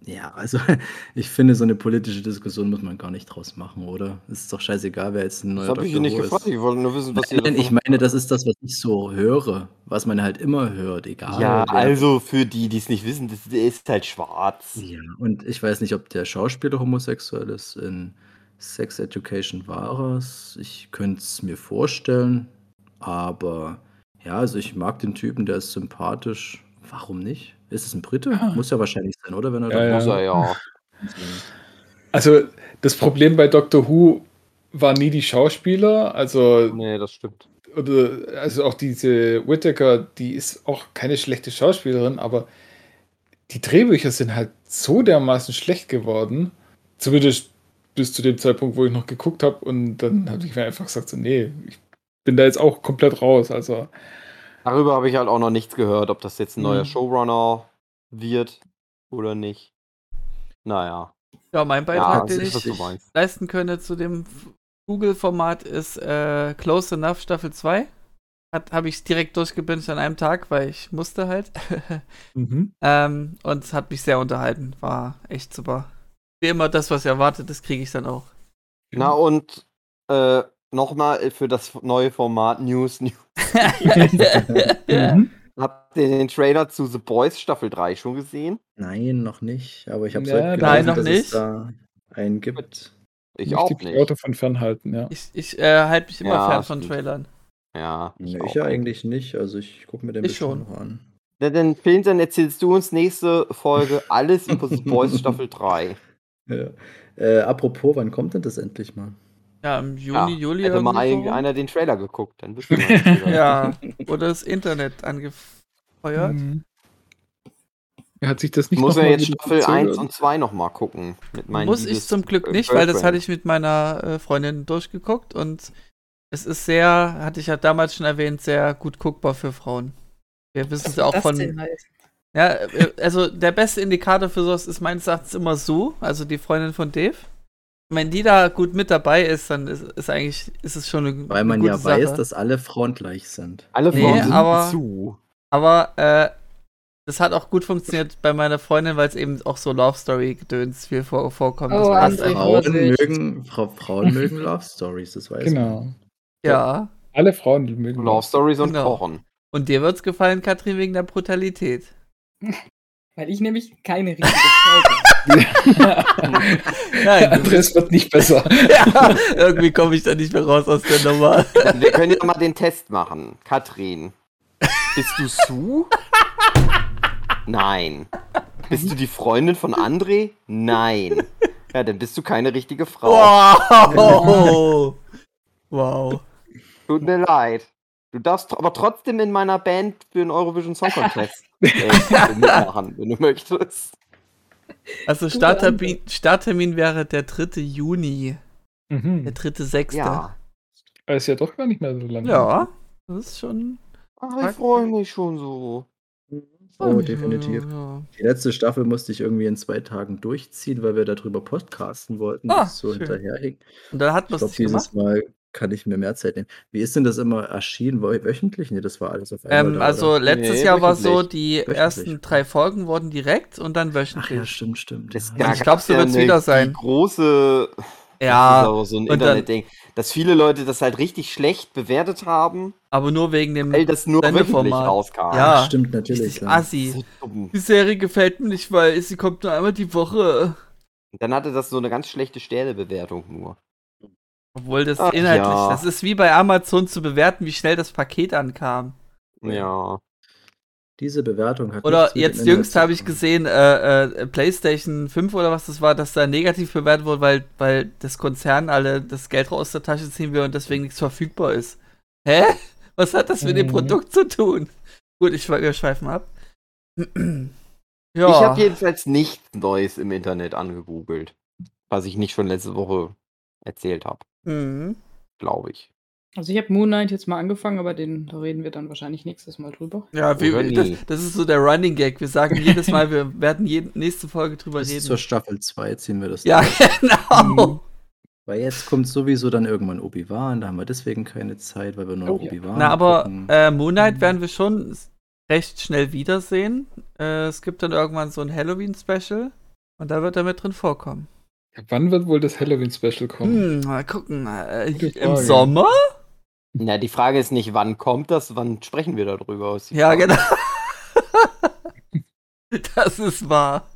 Ja, also *laughs* ich finde, so eine politische Diskussion muss man gar nicht draus machen, oder? Es ist doch scheißegal, wer jetzt ein neuer Das habe ich hier Dr. nicht Who gefragt. ist. Ich wollte nur wissen, was ihr Nein, ich meine, das ist das, was ich so höre, was man halt immer hört, egal. Ja, wer- also für die, die es nicht wissen, das, der ist halt schwarz. Ja, und ich weiß nicht, ob der Schauspieler homosexuell ist. In Sex Education war es. Ich könnte es mir vorstellen. Aber ja, also ich mag den Typen, der ist sympathisch. Warum nicht? Ist es ein Brite? Ah. Muss ja wahrscheinlich sein, oder? Wenn er Ja, da ja. Muss er ja. Also, das Problem bei Doctor Who war nie die Schauspieler, also, Nee, das stimmt. oder, also auch diese Whittaker, die ist auch keine schlechte Schauspielerin, aber die Drehbücher sind halt so dermaßen schlecht geworden, zumindest bis zu dem Zeitpunkt, wo ich noch geguckt habe und dann habe ich mir einfach gesagt, so, nee, ich bin da jetzt auch komplett raus, also, Darüber habe ich halt auch noch nichts gehört, ob das jetzt ein neuer Mhm. Showrunner wird oder nicht. Naja. Ja, mein Ja, Beitrag, das den ich leisten könnte zu dem Google-Format ist äh, Close Enough Staffel 2. Habe ich direkt durchgebinged an einem Tag, weil ich musste halt. *laughs* mhm. ähm, und es hat mich sehr unterhalten. War echt super. Wie immer, das, was ihr erwartet, das kriege ich dann auch. Na und äh, nochmal für das neue Format News News. ja. *laughs* Mhm. Habt ihr den Trailer zu The Boys Staffel 3 schon gesehen? Nein, noch nicht. Aber ich habe Ja, heute nein, gelesen, noch dass nicht. es da einen gibt. Ich Nicht auch die nicht. Auto von fernhalten, ja. Ich, ich äh, halte mich immer Ja, fern von. Trailern. Ja. Ich, auch ja nicht. eigentlich nicht. Also ich gucke mir den Ich schon. noch an. Na, dann, Phil, dann erzählst du uns nächste Folge *laughs* alles über The Boys Staffel 3. Ja. Äh, apropos, wann kommt denn das endlich mal? Ja, im Juni, Ja, Juli. Hätte mal ein, einer den Trailer geguckt, dann wüsste man. *laughs* Ja, oder das Internet angefeuert. Mhm. Er hat sich das nicht Ich muss mal jetzt Staffel verzögert? 1 und 2 nochmal gucken. Muss ich zum Glück äh, nicht, weil das Girlfriend. hatte ich mit meiner äh, Freundin durchgeguckt und es ist sehr, hatte ich ja damals schon erwähnt, sehr gut guckbar für Frauen. Wir wissen es ja auch das von. Ja, äh, also der beste Indikator für sowas ist meines Erachtens immer so, also die Freundin von Dave. Wenn die da gut mit dabei ist, dann ist, ist eigentlich, ist es schon eine, Weil eine man gute ja Sache. weiß, dass alle Frauen gleich sind. Alle Nee, Frauen sind aber- zu. Aber äh, das hat auch gut funktioniert bei meiner Freundin, weil es eben auch so Love Story gedöns viel vor, vorkommt. Oh, einfach. Frauen mögen, Frau, Frauen *laughs* mögen Love Stories, das weiß man. Genau. Ja. Alle Frauen mögen Love Stories und Genau. Kochen. Und dir wird's gefallen, Katrin, wegen der Brutalität. *laughs* Weil ich nämlich keine richtige Frau bin. *laughs* Nein, du Andres wird nicht besser. *laughs* ja, irgendwie komme ich da nicht mehr raus aus der Nummer. Wir können ja mal den Test machen. Katrin, bist du Sue? Nein. Bist du die Freundin von André? Nein. Ja, dann bist du keine richtige Frau. Wow. Wow. Tut mir leid. Du darfst aber trotzdem in meiner Band für den Eurovision Song Contest äh, mitmachen, wenn du möchtest. Also Starttermin, Starttermin wäre der 3. Juni. Der Mhm. 3.6. Ja. Aber Ist ja doch gar nicht mehr so lange. Ja, das ist schon. Ach, ich freue mich schon so. Oh, definitiv. Ja. Die letzte Staffel musste ich irgendwie in zwei Tagen durchziehen, weil wir darüber podcasten wollten. Ah, das so schön. hinterherhing. Und dann hat Ich man glaube, es gemacht. dieses Mal kann ich mir mehr Zeit nehmen. Wie ist denn das immer erschienen? Wö- Wöchentlich? Nee, das war alles auf einmal. Ähm, da, also oder? letztes Nee, Jahr war so, wöchentlich. die Wöchentlich. ersten drei Folgen wurden direkt und dann Ach ja, wöchentlich. stimmt, stimmt. Das, ja. Ja, ich glaub, so wird's eine- wieder sein. Die große. Das ist Ja, aber so ein und dann- Internetding. Dass viele Leute das halt richtig schlecht bewertet haben, aber nur wegen dem weil das nur wöchentlich Sendeformat. rauskam. Ja. stimmt natürlich. ja. assi. So. Die Serie gefällt mir nicht, weil sie kommt nur einmal die Woche. Dann hatte das so eine ganz schlechte Sternebewertung nur. Obwohl das Ach inhaltlich, ja. das ist wie bei Amazon zu bewerten, wie schnell das Paket ankam. Ja. Diese Bewertung hat Oder jetzt jüngst habe ich gesehen, äh, äh, PlayStation 5 oder was das war, dass da negativ bewertet wurde, weil, weil das Konzern alle das Geld aus der Tasche ziehen will und deswegen nichts verfügbar ist. Hä? *laughs* Was hat das mit dem Mhm. Produkt zu tun? Gut, ich wir schweifen ab. *clears throat* ja. Ich habe jedenfalls nichts Neues im Internet angegoogelt. Was ich nicht schon letzte Woche erzählt habe, Mhm. glaube ich. Also ich habe Moon Knight jetzt mal angefangen, aber den, da reden wir dann wahrscheinlich nächstes Mal drüber. Ja, wie, Oder das, das ist so der Running Gag. Wir sagen *laughs* jedes Mal, wir werden jede, nächste Folge drüber Bis reden. zur Staffel 2 ziehen wir das Ja, durch. genau. Weil jetzt kommt sowieso dann irgendwann Obi-Wan, da haben wir deswegen keine Zeit, weil wir nur Oh. Obi-Wan Na, aber äh, Moon Knight werden wir schon recht schnell wiedersehen. Äh, es gibt dann irgendwann so ein Halloween-Special. Und da wird er mit drin vorkommen. Wann wird wohl das Halloween-Special kommen? Hm, mal gucken. Äh, Im. Sommer? Na, die Frage ist nicht, wann kommt das, wann sprechen wir darüber? Die Ja, Frage. genau. *laughs* das ist wahr.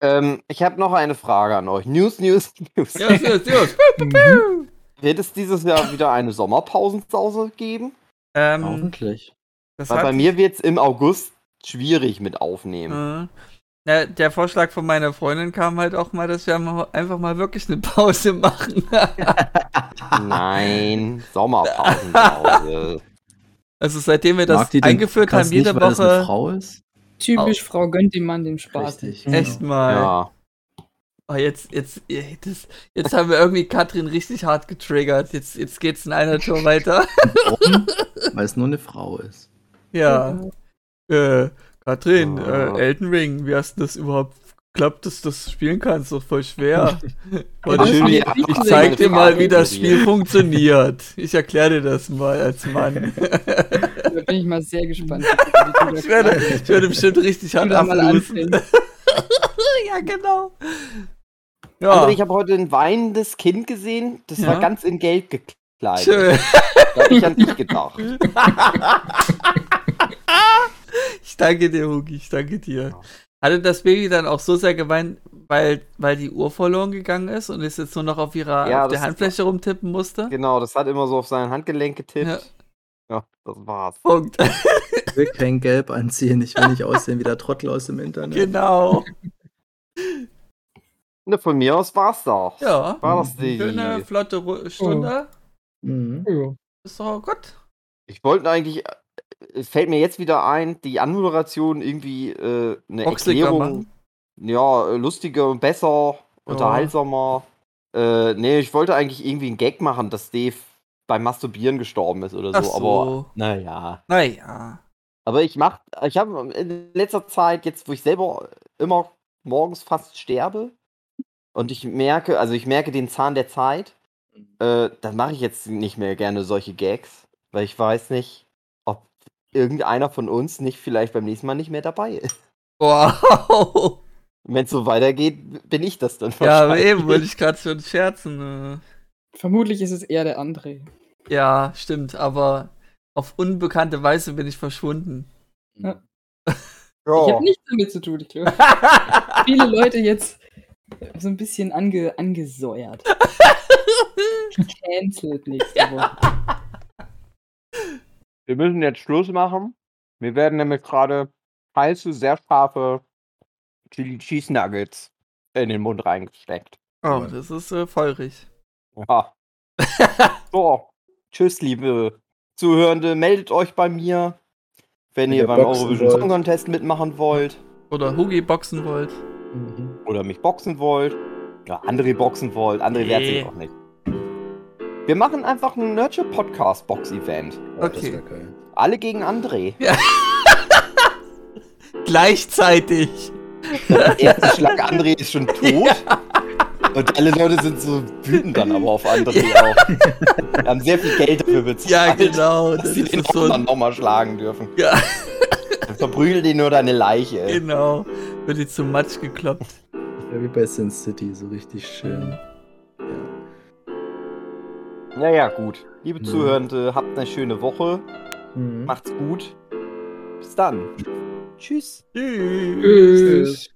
Ähm, ich habe noch eine Frage an euch. News, News, News. Yes, yes, yes. Mhm. Wird es dieses Jahr wieder eine Sommerpausensause geben? ähm, Hoffentlich. das Weil bei mir wird es im August schwierig mit aufnehmen. Äh, ja, der Vorschlag von meiner Freundin kam halt auch mal, dass wir einfach mal wirklich eine Pause *laughs* machen. Nein, Sommerpausensause. *laughs* also seitdem wir das eingeführt haben, jede nicht, weil es eine Woche Frau ist? Typisch Frau gönnt dem Mann den Spaß. Richtig. echt mal. ja. Oh, jetzt, jetzt, das, jetzt haben wir irgendwie Katrin richtig hart getriggert. Jetzt, jetzt geht's in einer Tour weiter. Warum? *laughs* weil es nur eine Frau ist. ja. Äh, Katrin, Ah. äh, Elden Ring, wie hast du das überhaupt geklappt, dass du das spielen kannst? Doch voll schwer. *laughs* Ich, ich zeig dir mal, wie das. Spiel funktioniert. Ich erkläre dir das mal als Mann. *laughs* Da bin ich mal sehr gespannt. *laughs* Ich werde, ich werde bestimmt richtig anfängst. ja, genau. Ja, André, ich habe heute ein weinendes Kind gesehen, das Ja. war ganz in Gelb gekleidet. schön. Da habe ich an dich gedacht. Ich danke dir, Hugi, ich danke dir. Hatte das Baby dann auch so sehr geweint, weil, weil die Uhr verloren gegangen ist und es jetzt nur noch auf ihrer Ja, auf der Handfläche rumtippen musste? Genau, das hat immer so auf sein Handgelenk getippt. Ja. Ja, das war's. Punkt. Ich will kein Gelb anziehen. Ich will nicht aussehen wie der Trottel aus dem Internet. genau. Ne, von mir aus war's das. Ja. War das die? Schöne, flotte Ru Stunde. Mhm. Ja. Ist doch gut. Ich wollte eigentlich, fällt mir jetzt wieder ein, die Anmoderation irgendwie äh, eine Boxliger Erklärung, machen. ja, äh, lustiger und besser, unterhaltsamer. Äh, nee, ich wollte eigentlich irgendwie einen Gag machen, dass Dave beim Masturbieren gestorben ist oder Ach so, so. aber naja. Naja. Aber ich mach, ich habe in letzter Zeit, jetzt wo ich selber immer morgens fast sterbe und ich merke, also ich merke den Zahn der Zeit, äh, dann mache ich jetzt nicht mehr gerne solche Gags, weil ich weiß nicht, irgendeiner von uns nicht vielleicht beim nächsten Mal nicht mehr dabei ist. Wow. Wenn es so weitergeht, bin ich das dann Ja, eben wollte ich gerade schon scherzen. Vermutlich ist es eher der André. Ja, stimmt, aber auf unbekannte Weise bin ich verschwunden. *laughs* Ich Ja. habe nichts damit zu tun, ich glaube. *laughs* Viele Leute jetzt so ein bisschen ange angesäuert. *laughs* Cancelled nächste Woche. Wir müssen jetzt Schluss machen. Wir werden nämlich gerade heiße, sehr scharfe Chili Cheese Nuggets in den Mund reingesteckt. Oh, das ist äh, feurig. Ja. *laughs* so, tschüss, liebe Zuhörende. Meldet euch bei mir, wenn Wenn ihr beim Eurovision. Song Contest mitmachen wollt Oder Hugi boxen wollt. Mhm. oder mich boxen wollt. Ja, André boxen wollt. André wehrt sich Nee. auch nicht. Wir machen einfach ein Nurture Podcast Box Event. Oh, Okay. Alle gegen André. *laughs* Gleichzeitig. Der erste Schlag André ist schon *laughs* tot. Und alle Leute sind so wütend dann aber auf André auch. Wir haben sehr viel Geld dafür bezahlt. Ja, genau. Dass Das sie den so ein, nochmal schlagen dürfen. Ja. Dann verprügel die nur deine Leiche. Genau. Wird die zum Matsch gekloppt. Ja, wie bei Sin City, so richtig schön. Ja. Naja, gut. Liebe Mhm. Zuhörende, habt eine schöne Woche. Mhm. Macht's gut. Bis dann. Tschüss. Tschüss. Tschüss.